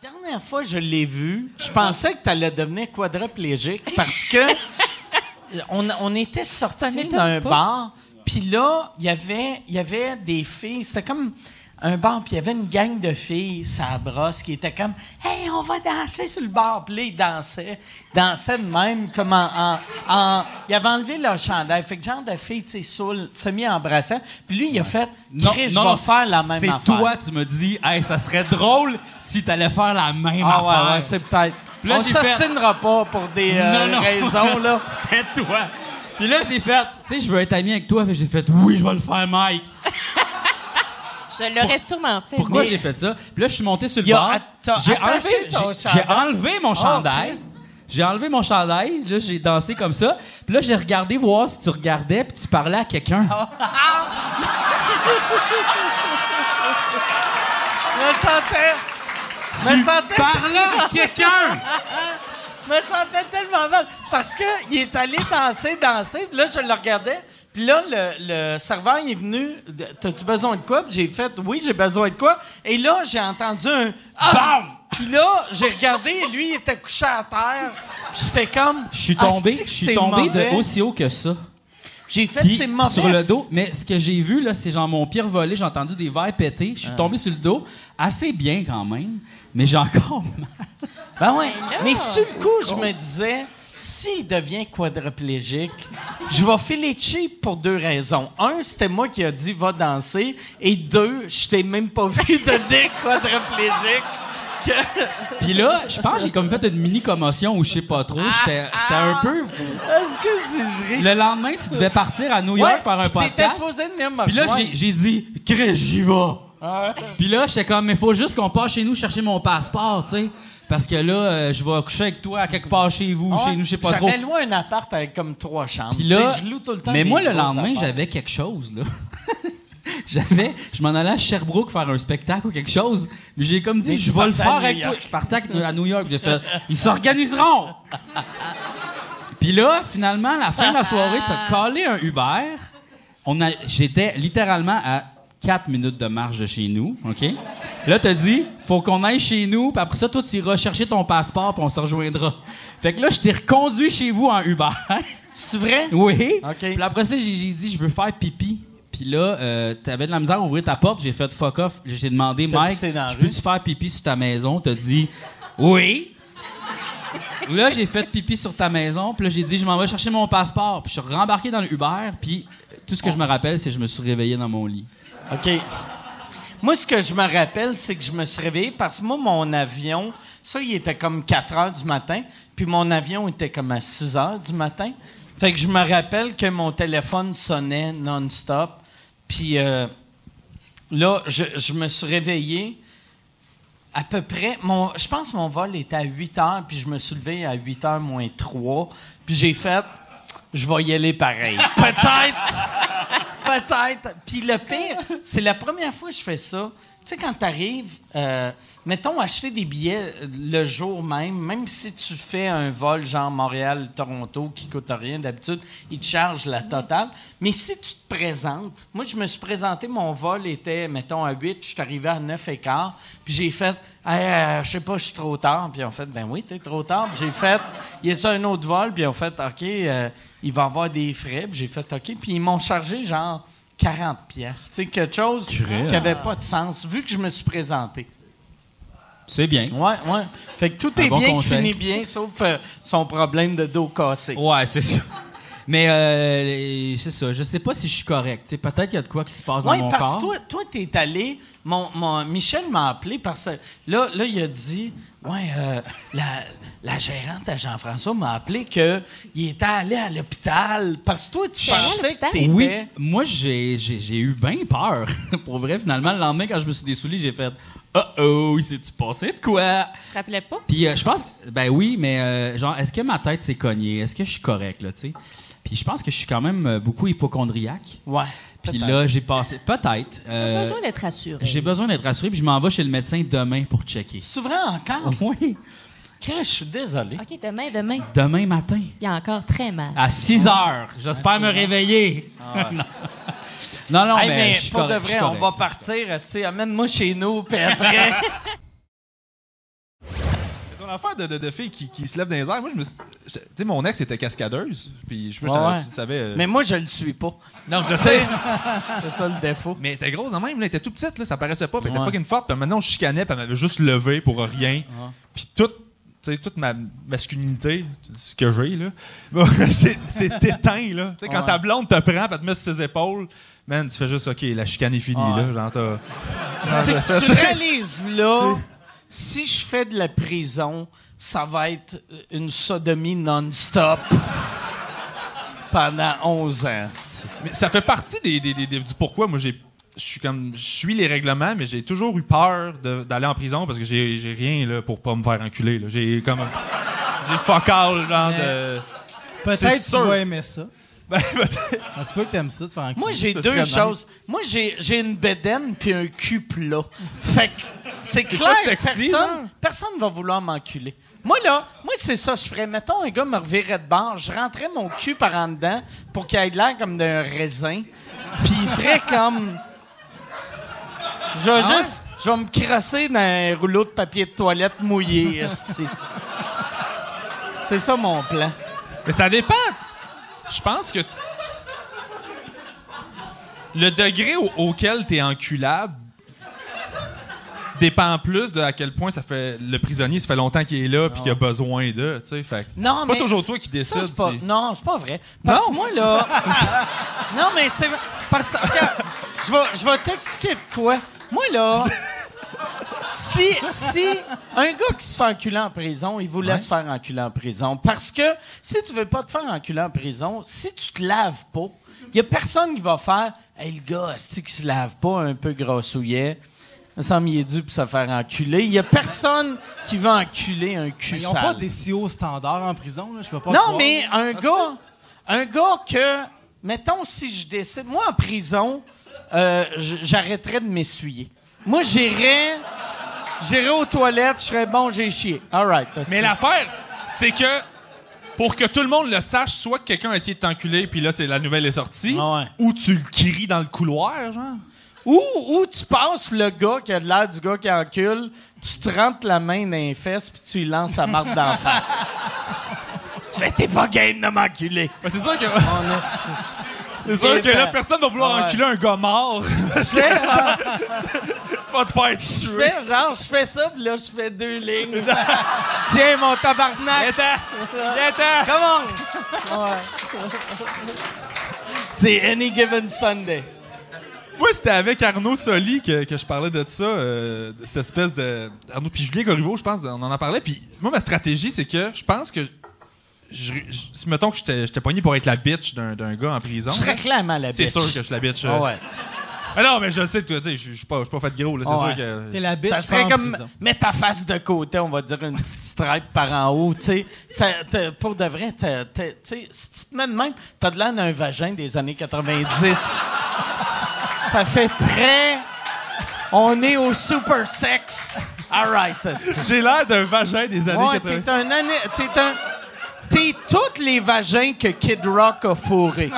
La dernière fois que je l'ai vu, je pensais que tu allais devenir quadriplégique parce que on, on était sortis d'un bar, puis là, il y avait il y avait des filles, c'était comme un bar, puis il y avait une gang de filles, ça brosse, qui étaient comme Hey, on va danser sur le bar. Puis là, ils dansaient. Ils dansaient de même, comme en. en, en- ils avaient enlevé leur chandail. Fait que genre de filles, tu sais, saoul, semi-embrassant. Puis lui, il a fait Chris, je vais faire la même c'est affaire. toi, tu me dis, hey, ça serait drôle si t'allais faire la même Ah ouais, affaire. ouais, c'est peut-être. Là, on fait- s'assinera pas pour des euh, Non, non. raisons, là. C'était toi. Puis là, j'ai fait, tu sais, je veux être ami avec toi. J'ai fait, oui, je vais le faire, Mike. Je l'aurais sûrement fait. Pourquoi mais- j'ai fait ça? Puis là, je suis monté sur le atta- J'ai enlevé, chandail. mon Oh, chandail. J'ai enlevé mon chandail. Là, j'ai dansé comme ça. Puis là, j'ai regardé voir si tu regardais puis tu parlais à quelqu'un. me sentais. Tu me sentais. parlais à quelqu'un! me sentais tellement mal. Parce que il est allé danser, danser. Puis là, je le regardais. Puis là, le, le serveur il est venu. T'as-tu besoin de quoi? J'ai fait, oui, j'ai besoin de quoi? Et là, j'ai entendu un BAM! Puis là, j'ai regardé et lui, il était couché à terre. Puis j'étais comme. Je suis tombé, je suis tombé de aussi haut que ça. J'ai fait, c'est mauvais. sur le dos. Mais ce que j'ai vu, là, c'est genre mon pied volé, j'ai entendu des verres péter. Je suis Ah. tombé sur le dos. Assez bien quand même. Mais j'ai encore mal. Ben ouais. Mais sur le coup, je me disais, s'il devient quadriplégique, je vais filer cheap pour deux raisons. Un, c'était moi qui a dit va danser. Et deux, je t'ai même pas vu devenir quadriplégique. Que- Puis là, je pense que j'ai comme fait une mini commotion ou je sais pas trop. J'étais j'étais un peu. Est-ce que c'est vrai? Le lendemain, tu devais partir à New York Ouais, faire un t'étais podcast. supposé venir me Puis là, j'ai dit, Chris, j'y vais. Puis là, j'étais comme, mais faut juste qu'on passe chez nous chercher mon passeport, tu sais. Parce que là, euh, je vais coucher avec toi à quelque part chez vous, Ah ouais, chez nous, je sais pas trop. J'avais loué un appart avec comme trois chambres. Puis là, Tu sais, je loue tout le temps mais des moi, le grosses lendemain, affaires. j'avais quelque chose, là. j'avais, je m'en allais à Sherbrooke faire un spectacle ou quelque chose. Mais j'ai comme dit, Mais je tu vais le partais à faire New avec toi. York. Je partais avec- à New York. J'ai fait, ils s'organiseront. Puis là, finalement, à la fin de la soirée, t'as collé un Uber. On a, j'étais littéralement à 4 minutes de marche de chez nous, OK? Là, t'as dit, faut qu'on aille chez nous, puis après ça, toi, tu iras chercher ton passeport, puis on se rejoindra. Fait que là, je t'ai reconduit chez vous en Uber. C'est vrai? Oui. Puis après ça, j'ai dit, je veux faire pipi. Puis là, euh, t'avais de la misère à ouvrir ta porte. J'ai fait fuck off. J'ai demandé, Mike, je peux-tu faire pipi sur ta maison? T'as dit, oui. là, j'ai fait pipi sur ta maison. Puis là, j'ai dit, je m'en vais chercher mon passeport. Puis je suis rembarqué dans le Uber. Puis tout ce que je me rappelle, c'est que je me suis réveillé dans mon lit. OK. Moi, ce que je me rappelle, c'est que je me suis réveillé parce que moi, mon avion, ça, il était comme 4 heures du matin, puis mon avion était comme à 6 heures du matin. Fait que je me rappelle que mon téléphone sonnait non-stop. Puis euh, là, je, je me suis réveillé à peu près. Mon, je pense que mon vol était à 8 heures, puis je me suis levé à 8 heures moins 3. Puis j'ai fait je vais y aller pareil. Peut-être. Peut-être. Puis le pire, c'est la première fois que je fais ça. Tu sais, quand t'arrives, euh, mettons, acheter des billets euh, le jour même, même si tu fais un vol genre Montréal-Toronto qui coûte rien d'habitude, ils te chargent la totale. Mais si tu te présentes, moi, je me suis présenté, mon vol était, mettons, à 8, je suis arrivé à 9 et quart, puis j'ai fait, Hey, euh, je sais pas, je suis trop tard. Puis ont fait, ben oui, t'es trop tard. Puis j'ai fait, y a un autre vol? Puis ont fait, OK, euh, il va avoir des frais. Puis j'ai fait, OK. Puis ils m'ont chargé genre 40 pièces. Sais, quelque chose qui avait pas de sens, vu que je me suis présenté. C'est bien. Ouais, ouais. Fait que tout Un est bon bien qui conseil. finit bien, sauf euh, son problème de dos cassé. Ouais, c'est ça. Mais euh, c'est ça. Je sais pas si je suis correct. Peut-être qu'il y a de quoi qui se passe Oui, dans mon parce corps. que toi, toi, t'es allé. Mon, mon- Michel m'a appelé parce que là, là, il a dit Ouais, euh, la, la gérante à Jean-François m'a appelé qu'il était allé à l'hôpital. Parce que toi, tu pensais que t'étais. Oui, moi j'ai, j'ai, j'ai eu bien peur. Pour vrai, finalement, le lendemain, quand je me suis dessouli, j'ai fait Oh oh, il s'est-tu passé de quoi? Tu te rappelais pas? Puis euh, je pense, ben oui, mais euh, genre, est-ce que ma tête s'est cognée? Est-ce que je suis correct, là, tu sais? Puis je pense que je suis quand même euh, beaucoup hypochondriaque. Ouais. Puis là, j'ai passé. Peut-être. euh, besoin d'être rassuré. J'ai besoin d'être rassuré, puis je m'en vais chez le médecin demain pour checker. C'est vrai encore? Oui. Chris, je suis désolé. OK, demain, demain. Demain matin. Il y a encore très mal. À 6 heures. J'espère me réveiller. non, non, Hey, mais, mais je suis pour correct, de suis vrai, on correct. va partir. esti, Amène-moi chez nous, puis après. Affaire de, de, de filles qui, qui se lèvent dans les airs. Moi, je me suis- Tu sais, mon ex était cascadeuse. Puis je, ouais. tu savais. euh, Mais moi, je le suis pas. Non, je sais. C'est ça le défaut. Mais elle était grosse quand même, elle était tout petite, là, ça paraissait pas. Puis elle était fucking forte. Puis maintenant, on chicanait, puis elle m'avait juste levé pour rien. Puis toute, ma masculinité, ce que j'ai, là, c'est éteint, là. Quand Ouais. ta blonde te prend, elle te met sur ses épaules, man, tu fais juste, OK, la chicane est finie, Ouais. là. Genre, t'as- tu réalises là, si je fais de la prison, ça va être une sodomie non-stop pendant 11 ans. Mais ça fait partie des, des- des- des- du pourquoi moi j'ai je suis comme je suis les règlements mais j'ai toujours eu peur d'aller en prison parce que j'ai j'ai rien là pour pas me faire enculer là. J'ai comme j'ai fuck all genre de Peut-être tu vas aimer ça. Ben, peut-être. Ah, c'est pas que t'aimes ça, en Moi, j'ai deux choses. Moi, j'ai, j'ai une bédaine puis un cul plat. Fait que c'est clair, pas sexy, personne, personne va vouloir m'enculer. Moi, là, moi, c'est ça, je ferais. Mettons, un gars me revirait de bord, je rentrais mon cul par en dedans pour qu'il ait l'air comme d'un raisin. Puis il ferait comme. Je vais Ah juste. Je vais me crasser dans un rouleau de papier de toilette mouillé. C'est ça mon plan. Mais ça dépend. Je pense que le degré au- auquel t'es enculable dépend plus de à quel point ça fait le prisonnier ça fait longtemps qu'il est là puis qu'il a besoin de tu sais fait Non, c'est pas mais toujours toi qui ça, décides c'est pas- non, c'est pas vrai. Parce que moi, là. non, mais c'est. Parce que. je vais, je vais t'expliquer de quoi. Moi, là. Si, si un gars qui se fait enculer en prison, il vous laisse faire enculer en prison. Parce que si tu veux pas te faire enculer en prison, si tu te laves pas, il y a personne qui va faire Hey, le gars, c'est qui se lave pas un peu grassouillet? Il me semble qu'il est dû pour se faire enculer. Il y a personne qui va enculer un cul Ils n'ont sale. pas des si hauts standards en prison, là. Je peux pas Non, croire. mais un gars, un gars que, mettons, si je décide, moi en prison, euh, j'arrêterais de m'essuyer. Moi, j'irais, j'irais aux toilettes, je serais bon, j'ai chié. All right. mais l'affaire c'est que pour que tout le monde le sache soit que quelqu'un a essayé de t'enculer puis là c'est la nouvelle est sortie ou tu le cries dans le couloir genre Ou, ou tu passes le gars qui a de l'air du gars qui encule, tu te rentres la main dans les fesses puis tu lui lances ta marque d'en face. tu fais, t'es pas game de m'enculer. Ben, c'est sûr que. Mon esti. C'est sûr que là Et, personne va vouloir ouais. enculer un gars mort Tu fais, genre, tu vas te faire je tuer fais, genre, je fais ça, puis là, je fais deux lignes. Tiens, mon tabarnak! Come on! Ouais. C'est Any Given Sunday. Moi, c'était avec Arnaud Soli que, que je parlais de ça, euh, de cette espèce de. Arnaud puis Julien Corriveau, je pense, on en a parlé. Puis moi, ma stratégie, c'est que je pense que. Je, je- si mettons que j'étais j'étais pogné pour être la bitch d'un d'un gars en prison. Là, clairement la C'est bitch. sûr que je suis la bitch. euh. Ah ouais. Ah non, mais je le sais tu sais, je je suis pas, je suis pas fait gros, là. C'est Ouais. sûr que. T'es la bitch, Ça serait comme prison. mettre ta face de côté, on va dire une petite stripe par en haut, tu sais. Pour de vrai, tu sais, si tu te mets de même, t'as de l'air d'un vagin des années 90. ça fait très... On est au super sex. All right. J'ai l'air d'un vagin des années Ouais, 80. t'es un... année- T'es un... T'es tous les vagins que Kid Rock a fourrés.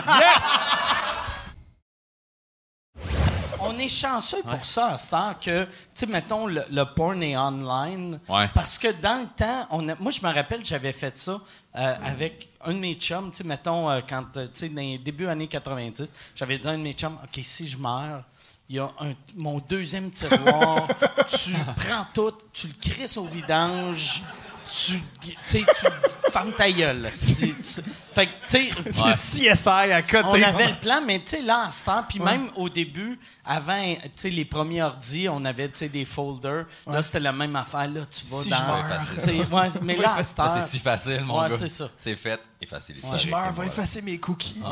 On est chanceux pour ça, heure que, tu sais, mettons, le, le porn est online. Ouais. Parce que dans le temps, on a- moi, je me rappelle, j'avais fait ça euh, avec un de mes chums, tu sais, mettons, euh, quand, euh, tu sais, dans les débuts années 90, j'avais dit à un de mes chums, OK, si je meurs, il y a un- mon deuxième tiroir, tu prends tout, tu le crisses au vidange, tu, tu tu fermes ta gueule. là. C'est- c'est- Fait que, tu sais, C'est CSI à côté. on avait le plan, mais tu sais, là, en ce temps, puis même au début, avant, tu sais, les premiers ordi, on avait, tu sais, des folders. Là, c'était la même affaire. Là, tu vas Si dans... je meurs. tu sais, ouais, mais là, c'est si facile, mon ouais, gars. c'est ça. C'est fait et facile. Si je meurs, va effacer mes cookies.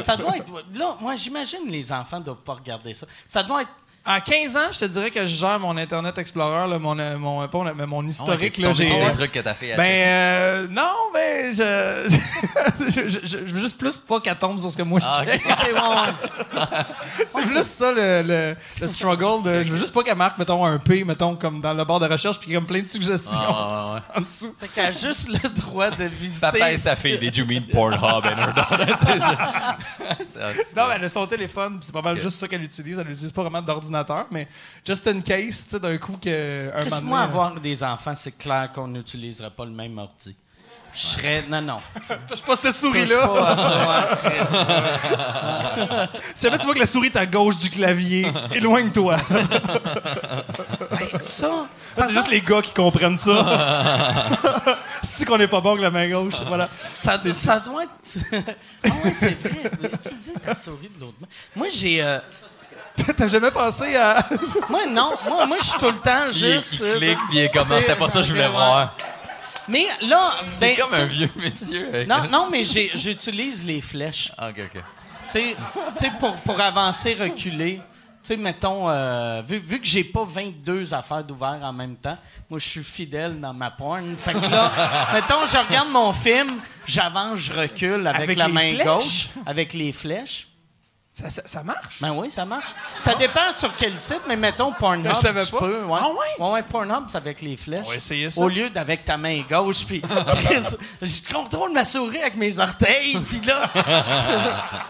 ça doit être... Là, moi, j'imagine les enfants doivent pas regarder ça. Ça doit être... En 15 ans, je te dirais que je gère mon Internet Explorer, là, mon, euh, mon, pas mon, mais mon historique. t'es là, j'ai, des trucs que t'as fait à Ben, euh, non, ben, je, je, je, je veux juste plus pas qu'elle tombe sur ce que moi je Ah, check. ok. C'est juste ça le, le, le struggle. De, je veux juste pas qu'elle marque, mettons, un P, mettons, comme dans le barre de recherche, puis comme plein de suggestions Ah, ouais, ouais. en dessous. Fait qu'elle a juste le droit de visiter... Papa et sa fille, did you mean Pornhub and her daughter? C'est ça. C'est- Non, mais elle a son téléphone, c'est pas mal juste ça qu'elle utilise. Elle n'utilise pas vraiment d'ordinateur, mais just in case, tu sais, d'un coup que un moment moi, avoir des enfants, c'est clair qu'on n'utiliserait pas le même ordi. Je serais... Non, non. Touche pas cette souris-là. Si jamais tu vois que la souris est à gauche du clavier, éloigne-toi. ça. c'est juste les gars qui comprennent ça. si qu'on n'est pas bon avec la main gauche, voilà. Ça, ça doit être. ah ouais, c'est vrai. Utiliser ta souris de l'autre main. Moi, j'ai. euh, T'as jamais pensé à. moi, non. Moi, moi je suis tout le temps Il, juste. il clique, puis il est comme, c'était pas ça que je voulais voir. Mais là. Ben, C'est comme un vieux monsieur. Non, non, mais j'utilise les flèches. Ah, ok, ok. Tu sais, tu sais, pour, pour avancer, reculer. Tu sais, mettons, euh, vu, vu que j'ai pas 22 affaires d'ouvert en même temps, moi, je suis fidèle dans ma porn. Fait que là, mettons, je regarde mon film, j'avance, je recule avec, Avec la main flèches? gauche, avec les flèches. Ça, ça, ça marche? Ben oui, ça marche. Ça dépend sur quel site, mais mettons Pornhub, Je savais tu pas. peux. Ouais. Ah ouais? Ouais, ouais, Pornhub, c'est avec les flèches. On va essayer ça. Au lieu d'avec ta main gauche, puis je contrôle ma souris avec mes orteils, puis là...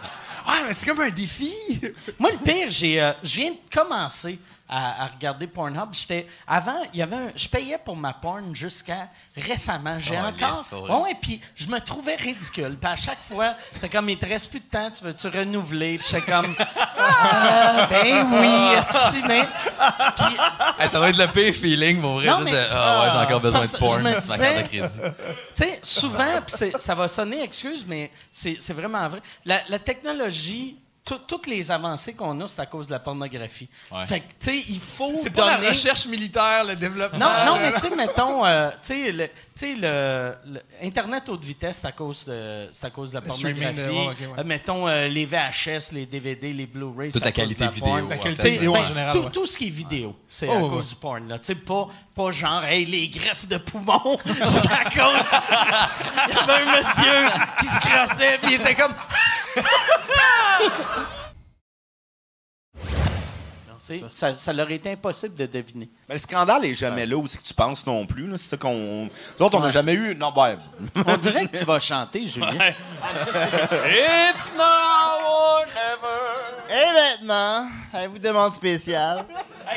Ouais, mais c'est comme un défi. Moi, le pire, j'ai, euh, je viens de commencer à, à regarder Pornhub. J'étais, avant, il y avait un- je payais pour ma porn jusqu'à récemment. J'ai Oh, encore. ouais. Ouais, ouais, puis je me trouvais ridicule. Puis à chaque fois, c'est comme, il te reste plus de temps, tu veux-tu renouveler? Puis j'étais comme, Ah, ben oui, esti, mais. Hey, ça doit être le pire feeling, pour vrai. Non, mais- de, ah ouais, j'ai encore besoin de porn. je me disais-. Tu sais, souvent, c'est- ça va sonner excuse, mais c'est c'est vraiment vrai. La, la technologie, toutes les avancées qu'on a, c'est à cause de la pornographie. Ouais. Fait que, tu sais, il faut C'est pas donner... la recherche militaire, le développement. Non, non, mais tu sais, mettons, euh, tu sais, le, tu sais, le, le- Internet haute vitesse, c'est à cause de, c'est à cause de la Le pornographie. de- ouais, ok, ouais. Euh, mettons, euh, les VHS, les DVD, les Blu-ray. Toute la cause qualité de la vidéo, La qualité vidéo en ben, général, Tout, ouais. tout ce qui est vidéo, c'est Oh, à ouais, cause ouais. du porn. Tu sais, pas, pas genre, hey, les greffes de poumons, c'est à cause. Il y avait un monsieur qui se crassait, puis il était comme. C'est- ça, ça leur était impossible de deviner. Mais le scandale est jamais là où c'est que tu penses non plus. là. C'est ça qu'on. Nous autres, on n'a Ouais. jamais eu. Non, ben. On dirait que tu vas chanter, Julien. It's now or never. Et maintenant, avez-vous demande spéciale?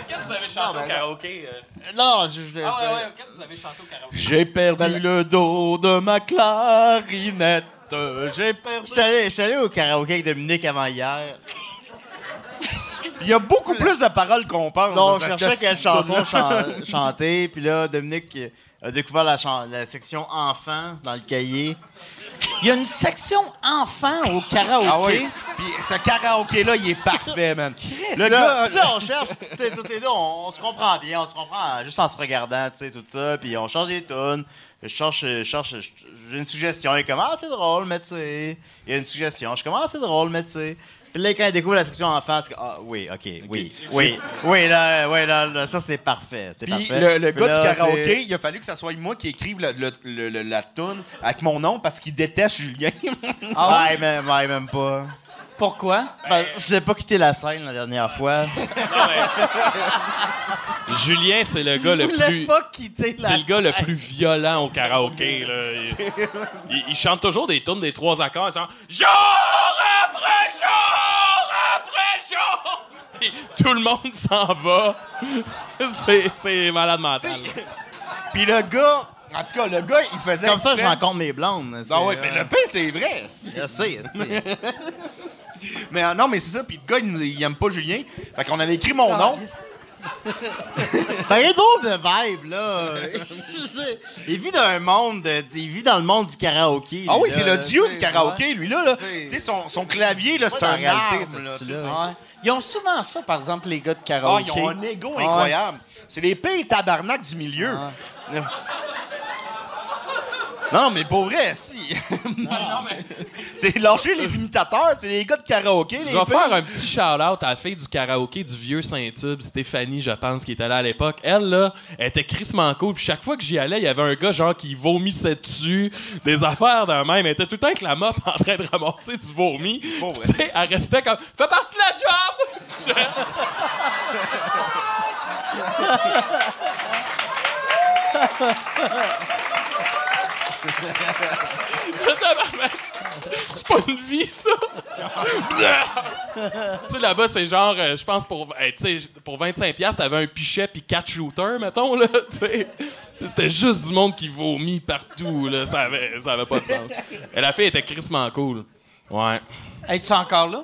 qu'est-ce que vous avez chanté ben, au karaoké? euh? Non, je... je- Ah ouais, ouais, qu'est-ce que vous avez chanté au karaoké? J'ai perdu le dos de ma clarinette. J'ai perdu. Je suis allé- je suis allé au karaoké avec Dominique avant hier. Il y a beaucoup plus de paroles qu'on pense. Non, cette cherchais quelle chanson chan- chanter, puis là, Dominique a découvert la, chan- la section enfant dans le cahier. Il y a une section enfant au karaoké. Ah oui. Puis ce karaoké-là, il est parfait, man. Le gars, on cherche, tu sais, les deux, on, on se comprend bien, on se comprend juste en se regardant, tu sais, tout ça, puis on change des tunes. Je cherche, je cherche, je- j'ai une suggestion. Il est comme, ah, c'est drôle, mais tu sais. Il y a une suggestion. Je suis comme, ah, c'est drôle, mais tu sais. Puis là, quand il découvre la section c'est comme, ah, oui, ok, oui, oui, oui, là, oui, là, là, ça, c'est parfait. C'est Puis parfait. le, le Puis gars là, du karaoké, c'est- il a fallu que ça soit moi qui écrive le, le- le- le- la toune avec mon nom parce qu'il déteste Julien. Ah ouais, même, ouais, même pas. Pourquoi? Ben, je n'ai pas quitté la scène la dernière fois. Julien, c'est le gars Je le voulais plus. pas quitter la C'est le gars le plus violent au karaoké. Là. Il, il- il chante toujours des tunes des trois accords. Il chante jour après jour. Puis tout le monde s'en va. C'est, malade mental. Puis le gars, en tout cas, le gars, il faisait. Comme ça, je rencontre mes blondes. Non, ouais, c'est, mais euh, le pire, c'est vrai. Je sais, je sais. mais euh, non, mais c'est ça. Puis le gars, il, il aime pas Julien. Fait qu'on avait écrit mon nom. T'as un drôle de vibe, là. Je sais. il vit dans un monde, de- il vit dans le monde du karaoké. Ah oui, lui, c'est là, le dieu tu du karaoké, lui, là. Tu sais, son, son clavier, là, c'est dans un la réalité, arme, ce là, tu sais, style-là. c'est- Ouais. Ils ont souvent ça, par exemple, les gars de Ah, karaoké. ils ont un ego Ouais. incroyable. C'est les pires tabarnak du milieu. Non, mais pour vrai, si. c'est lâcher les imitateurs, c'est les gars de karaoké, les Je vais faire un petit shout-out à la fille du karaoké du vieux Saint-Tube, Stéphanie, je pense, qui était là à l'époque. Elle, là, elle était crissement cool. Puis chaque fois que j'y allais, il y avait un gars, genre, qui vomissait dessus, des affaires d'un même. Elle était tout le temps avec la mop en train de ramasser du vomi. Tu sais, elle restait comme, fais partie de la job! C'est pas une vie, ça! tu sais, là-bas, c'est genre, euh, je pense, pour, hey, tu sais, pour 25$, piastres, t'avais un pichet puis quatre shooters, mettons, là. C'était juste du monde qui vomit partout, là. Ça avait, ça avait pas de sens. Et la fille était crissement cool. Ouais. Es-tu encore là?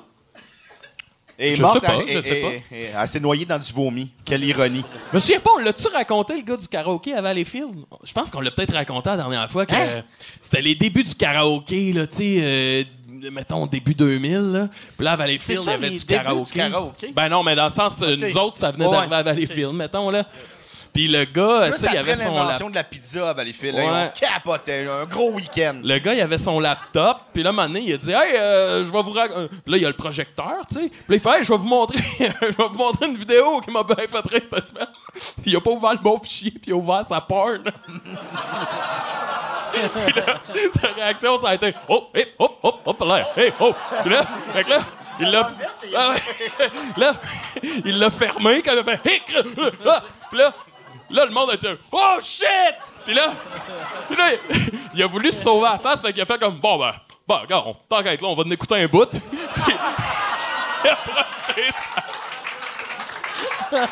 Et Je morte, sais pas, elle- je elle- sais pas. elle- s'est noyée dans du vomi. Quelle ironie. Je me souviens pas, on l'a-tu raconté, le gars du karaoké à Valleyfield? Je pense qu'on l'a peut-être raconté la dernière fois que Hein? c'était les débuts du karaoké, là, tu sais, euh, mettons, début 2000, là. Puis là, à Valleyfield, il y avait du karaoké. du karaoké? Ben non, mais dans le sens, euh, nous autres, ça venait Ouais. d'arriver à Valleyfield, mettons, là. Puis le gars, tu sais, il avait son l'invention lap- de la pizza à Valleyfield, Ouais. là. Un gros week-end. Le gars, il avait son laptop, puis là, un moment donné, il a dit « Hey, euh, je vais vous raconter... Là, il y a le projecteur, tu sais. Puis là, il fait « Hey, je vais vous montrer je vais vous montrer une vidéo qui m'a bien fait rire cette semaine. » Puis il a pas ouvert le bon fichier, puis il a ouvert sa porn. Là, sa réaction, ça a été « Oh, hey, hop, hop, hop, là, hey, oh! » Puis là, fait que là, il l'a... Ah là, il l'a fermé, quand il a fait « Hey, cr- ah! Puis là, là, le monde été « Oh, shit! » Puis là, puis là, il a voulu se sauver la face, fait qu'il a fait comme, bon, ben, bon, regarde, on- tant qu'à là, on va en écouter un bout. Puis, il a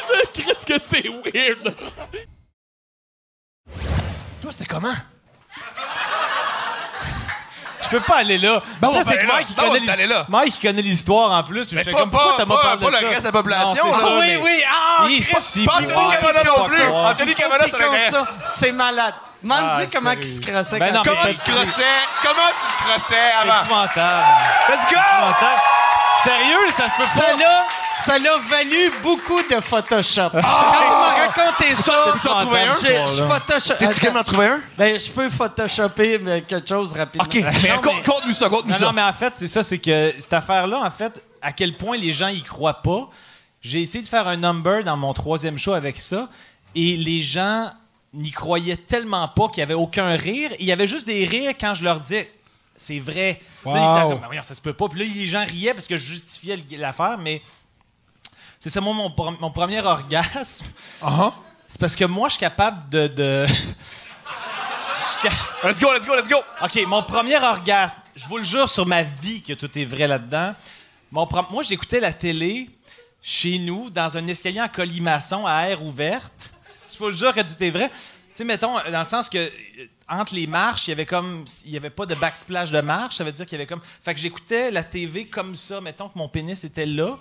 ça. Christ que c'est weird? Toi, c'était comment? Je peux pas aller là. Ben, Là, on c'est que aller là. Mike, il Ben, on connaît là. Mike, il connaît l'histoire en plus. Mais je fais pas- comme, pourquoi pas- t'as pas pas- parlé pas de le ça? reste de la population, Non, là. ça, Ah oui, mais- oui, ah, pas Anthony Cavana non pas plus. Anthony Cavana, ça l'intéresse. ça. C'est malade. Ah, dis comment il se crossait Ben Comment tu petit- crossais? Comment tu crossais avant? Épouvantable. Let's go! Sérieux, ça se peut Ça pas. l'a, ça l'a valu beaucoup de Photoshop. Quand tu m'as raconté ça, trouvé un? je. Photoshop. T'es-tu capable d'en trouver un? Ben, je peux Photoshopper mais quelque chose rapidement. OK, mais Non, con- mais- conte-nous ça, conte-nous Non, ça. non, mais en fait, c'est ça, c'est que cette affaire-là, en fait, à quel point les gens y croient pas. J'ai essayé de faire un number dans mon troisième show avec ça, et les gens n'y croyaient tellement pas qu'il y avait aucun rire. Il y avait juste des rires quand je leur disais c'est vrai. Puis Là, Wow. comme, ça se peut pas. Puis là, les gens riaient parce que je justifiais l'affaire, mais c'est ça, moi, mon, mon premier orgasme. Uh-huh. C'est parce que moi, je suis capable de. Let's go, let's go, let's go. OK, mon premier orgasme, je vous le jure sur ma vie que tout est vrai là-dedans. Mon Moi, j'écoutais la télé chez nous, dans un escalier en colimaçon à air ouverte. Je vous le jure que tout est vrai. Tu sais, mettons, dans le sens que entre les marches, il y avait comme. Il y avait pas de backsplash de marche. Ça veut dire qu'il y avait comme. Fait que j'écoutais la TV comme ça. Mettons que mon pénis était là,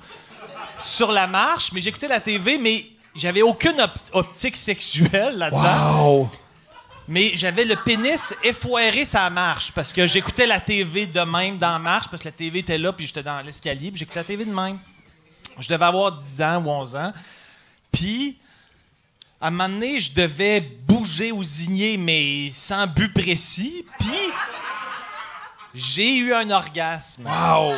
sur la marche, mais j'écoutais la TV, mais j'avais aucune op- optique sexuelle là-dedans. Wow. Mais j'avais le pénis effoiré sa marche parce que j'écoutais la TV de même dans la marche parce que la TV était là puis j'étais dans l'escalier puis j'écoutais la TV de même. Je devais avoir 10 ans ou 11 ans. Puis, à un moment donné, je devais bouger ou zigner, mais sans but précis. Puis, j'ai eu un orgasme. Wow!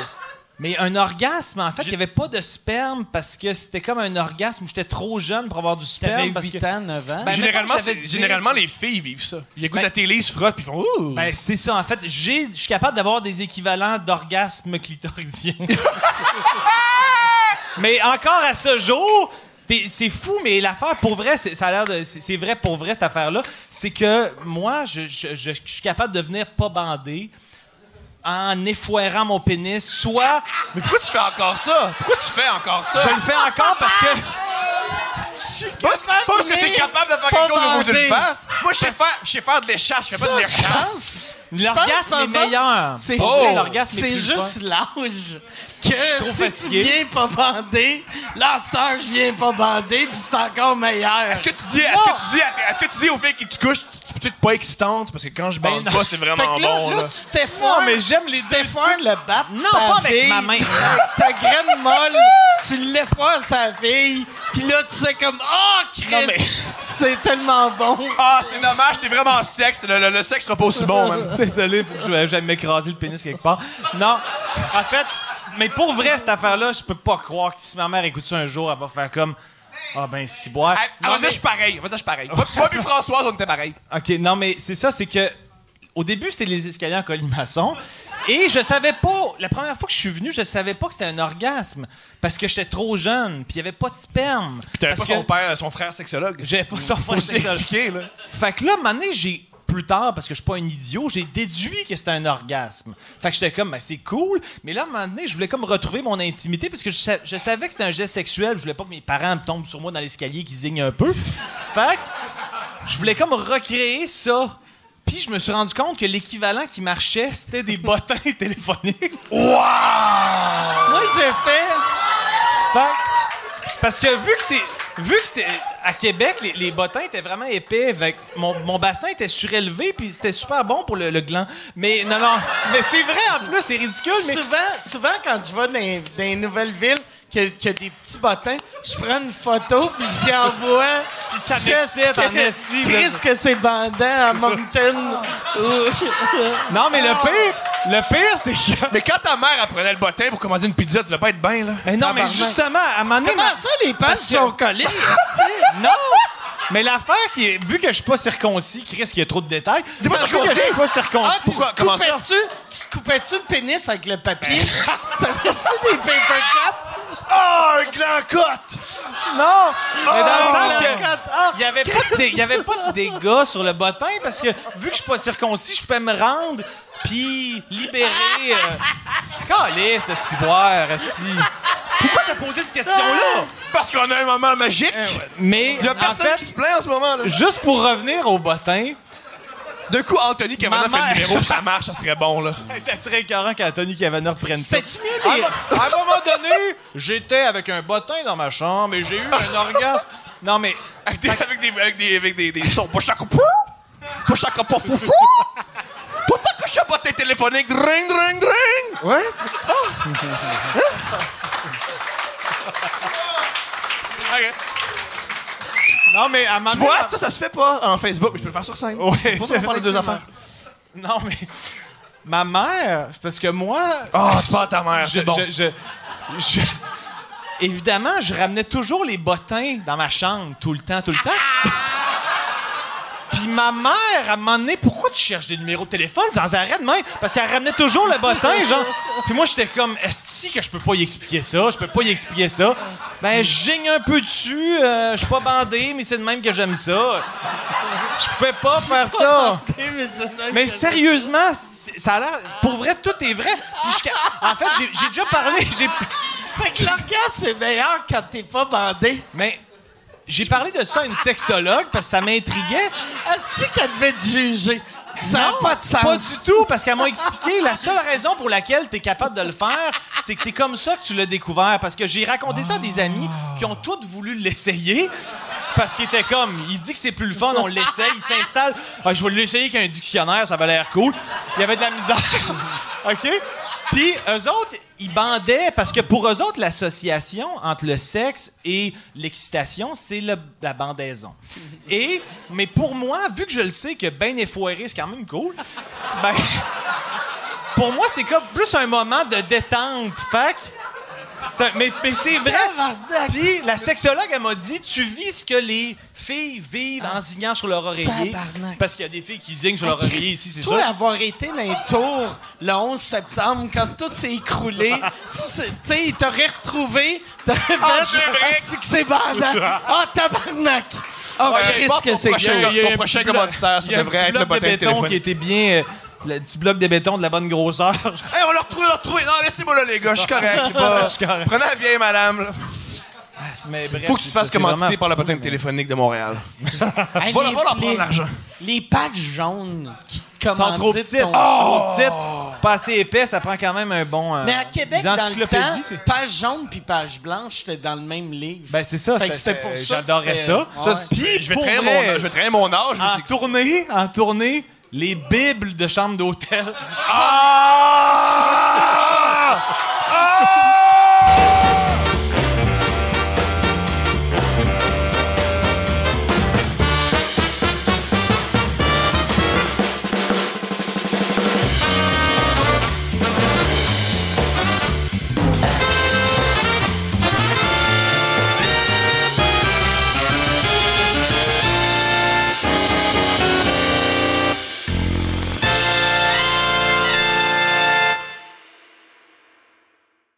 Mais un orgasme, en fait, il n'y avait pas de sperme parce que c'était comme un orgasme où j'étais trop jeune pour avoir du sperme. T'avais parce 8 que- ans, 9 ans? Ben, généralement, mettons que j'avais c'est- 10, généralement, les filles vivent ça. Ils écoutent Ben- la télé, ils se frottent, puis ils font Ouh! Ben, c'est ça. En fait, j'ai, je suis capable d'avoir des équivalents d'orgasme clitoridien. mais encore à ce jour, pis c'est fou, mais l'affaire, pour vrai, c'est, ça a l'air de, c'est, vrai pour vrai, cette affaire-là, c'est que moi, je, je- je- je suis capable de venir pas bandé en effoirant mon pénis, soit... Mais pourquoi tu fais encore ça? Pourquoi tu fais encore ça? Je le fais encore parce que... Pas, pas parce que t'es capable de faire quelque chose au bout d'une face. Moi, je sais faire, je sais faire de l'échasse, je sais pas de pense- L'orgasme pense, par est meilleur. C'est c'est- l'orgasme juste l'âge que si fatigué. tu viens pas bandé, là, je viens pas bandé, puis c'est encore meilleur. Est-ce que tu dis, est-ce que tu dis, est-ce que tu dis aux filles qui tu peux être pas excitante parce que quand je bande non. pas, c'est vraiment Fait que là, bon là, là. tu t'effoires. Non, mais j'aime les tu t'effoires le bat. Non, sa pas avec fille. ma main. Ta graine molle, tu l'effoires sa fille, puis là, tu sais comme, oh, Chris, Non, mais- c'est tellement bon. Ah, c'est dommage, t'es vraiment sexe. Le, le- le sexe sera pas aussi bon, même. Désolé, faut que je- j'aille m'écraser le pénis quelque part. Non, en fait, mais pour vrai, cette affaire-là, je peux pas croire que si ma mère écoute ça un jour, elle va faire comme... Ah ben, si boire. Ah, on va dire, je suis pareil. On va dire, je suis pareil. Moi, moi puis Françoise, on était pareil. OK, non, mais c'est ça, c'est que au début, c'était les escaliers en colimaçon. Et je savais pas, la première fois que je suis venu, je savais pas que c'était un orgasme. Parce que j'étais trop jeune, puis il y avait pas de sperme. Puis t'avais pas que son père, son frère sexologue. J'avais pas son frère sexologue. là. Fait que là, un moment donné, j'ai plus tard, parce que je suis pas un idiot, j'ai déduit que c'était un orgasme. Fait que j'étais comme, ben, c'est cool. Mais là, à un moment donné, je voulais comme retrouver mon intimité parce que je, sa- je savais que c'était un geste sexuel. Je voulais pas que mes parents me tombent sur moi dans l'escalier qui zignent un peu. Fait que je voulais comme recréer ça. Puis je me suis rendu compte que l'équivalent qui marchait, c'était des bottins téléphoniques. Moi, j'ai fait. Fait- parce que vu que c'est vu que c'est à Québec les, bottins étaient vraiment épais. Avec mon, bassin était surélevé puis c'était super bon pour le, gland. Mais non non mais c'est vrai en plus c'est ridicule mais Souvent, souvent, quand je vais dans, dans les nouvelles villes, qu'il y, a- a des petits bottins, je prends une photo puis j'y envoie. Puis ça m'excite sais en esti, là. que c'est bandant à Moncton. non mais le pire le pire c'est que Mais quand ta mère apprenait le bottin pour commander une pizza, tu devais pas être bien, là. mais non mais justement à un moment donné Comment ma- ça, les que- sont collés? non mais l'affaire qui est vu que je suis pas circoncis Chris qu'il y a trop de détails T'es pas que je circoncis? suis pas Ah, circoncis tu Pourquoi? Comment ça? coupais-tu, tu te coupais-tu le pénis avec le papier? T'avais-tu des paper cuts? Oh, un gland cut! Non! Mais dans le Oh, sens que. Ah, Il n'y avait, pas de dé- il y avait pas de dégâts sur le bottin parce que vu que je suis pas circoncis, je pouvais me rendre puis libérer. Euh... Calisse, le ciboire, Esti. Pourquoi t'as posé cette question-là? Parce qu'on a un moment magique. Mais, Il y a en personne fait, qui se plaint en ce moment, là. juste pour revenir au bottin, D'un coup, Anthony Cavana fait le numéro, ça marche, ça serait bon, là. ça serait écœurant qu'Anthony Cavana reprenne ça. C'est-tu mieux À, les... à un moment donné, j'étais avec un bottin dans ma chambre et j'ai eu un orgasme. Non, mais Avec des, avec des, avec des, avec des, des sons. Pas chaque pou! Pas chaque pas foufou! Pourtant que je sais pas tes téléphoniques. Dring, dring, dring! Ouais? Qu'est-ce qui se passe? Hein? Ok. non, mais à moment Tu vois, ça, ça se fait pas en Facebook, mais je peux le faire sur scène. Ouais, Faut pas c'est faire les deux affaires. Non, mais ma mère, parce que moi. Ah, tu parles à ta mère, je, c'est bon. je- je- je- évidemment, je ramenais toujours les bottins dans ma chambre, tout le temps, tout le temps. Puis ma mère, à un moment donné, pourquoi tu cherches des numéros de téléphone sans arrêt de même? Parce qu'elle ramenait toujours le bottin, genre. Puis moi, j'étais comme, est-ce que je peux pas y expliquer ça? Je peux pas y expliquer ça. Ben, je gigne un peu dessus. euh, je suis pas bandé, mais c'est de même que j'aime ça. Je pouvais pas faire ça. Mais sérieusement, ça a l'air. Pour vrai, tout est vrai. Puis je- en fait, j'ai- déjà parlé. j'ai- Fait que l'orgasme, c'est meilleur quand t'es pas bandé. Mais j'ai parlé de ça à une sexologue parce que ça m'intriguait. Est-ce qu'elle devait te juger? Ça n'a pas de sens. Pas du tout, parce qu'elle m'a expliqué la seule raison pour laquelle tu es capable de le faire, c'est que c'est comme ça que tu l'as découvert. Parce que j'ai raconté ça à des amis qui ont tous voulu l'essayer. Parce qu'il était comme, il dit que c'est plus le fun, on l'essaye, il s'installe. Ah, je vais l'essayer avec un dictionnaire, ça va l'air cool. Il y avait de la misère. OK? Puis eux autres, ils bandaient parce que pour eux autres, l'association entre le sexe et l'excitation, c'est la bandaison. Et, mais pour moi, vu que je le sais que ben effoiré, c'est quand même cool, ben, pour moi, c'est comme plus un moment de détente. Fait un- mais, mais c'est vrai. Puis la sexologue, elle m'a dit tu vis ce que les filles vivent en zignant sur leur oreiller. Tabarnak. Parce qu'il y a des filles qui zignent sur leur Hey, oreiller ici, c'est Toi, ça? avoir été dans les tours le 11 septembre, quand tout s'est écroulé, tu sais, t'aurais retrouvé, t'aurais Ah, fait c'est vrai. Ah, c'est que c'est bandant. Ah, tabarnak! Ah, Ouais, Chris, pas que c'est ton prochain commanditaire, ça devrait être le de bottin béton téléphonique. qui était bien. euh, le petit bloc de béton de la bonne grosseur. Hey, on l'a retrouvé, on l'a retrouvé. Non, laissez-moi là, les gars, je suis correct. correct. Prenez la vieille madame. là. Mais bref, Faut que tu te fasses ça, vraiment par la patente mais- téléphonique de Montréal. Hey, Va les- va leur prendre les- l'argent. Les pattes jaunes qui te Ils sont trop petites. ton trop show. petites. Pas assez épais, ça prend quand même un bon. euh, Mais à Québec, dans le temps, page jaune puis page blanche, c'était dans le même livre. Ben, c'est ça. Ça- c'était pour euh, ça J'adorais ça. Ouais. Puis, Je vais traîner mon- je vais traîner mon âge. En tournée, en tournée, les bibles de chambre d'hôtel. Ah! Ah!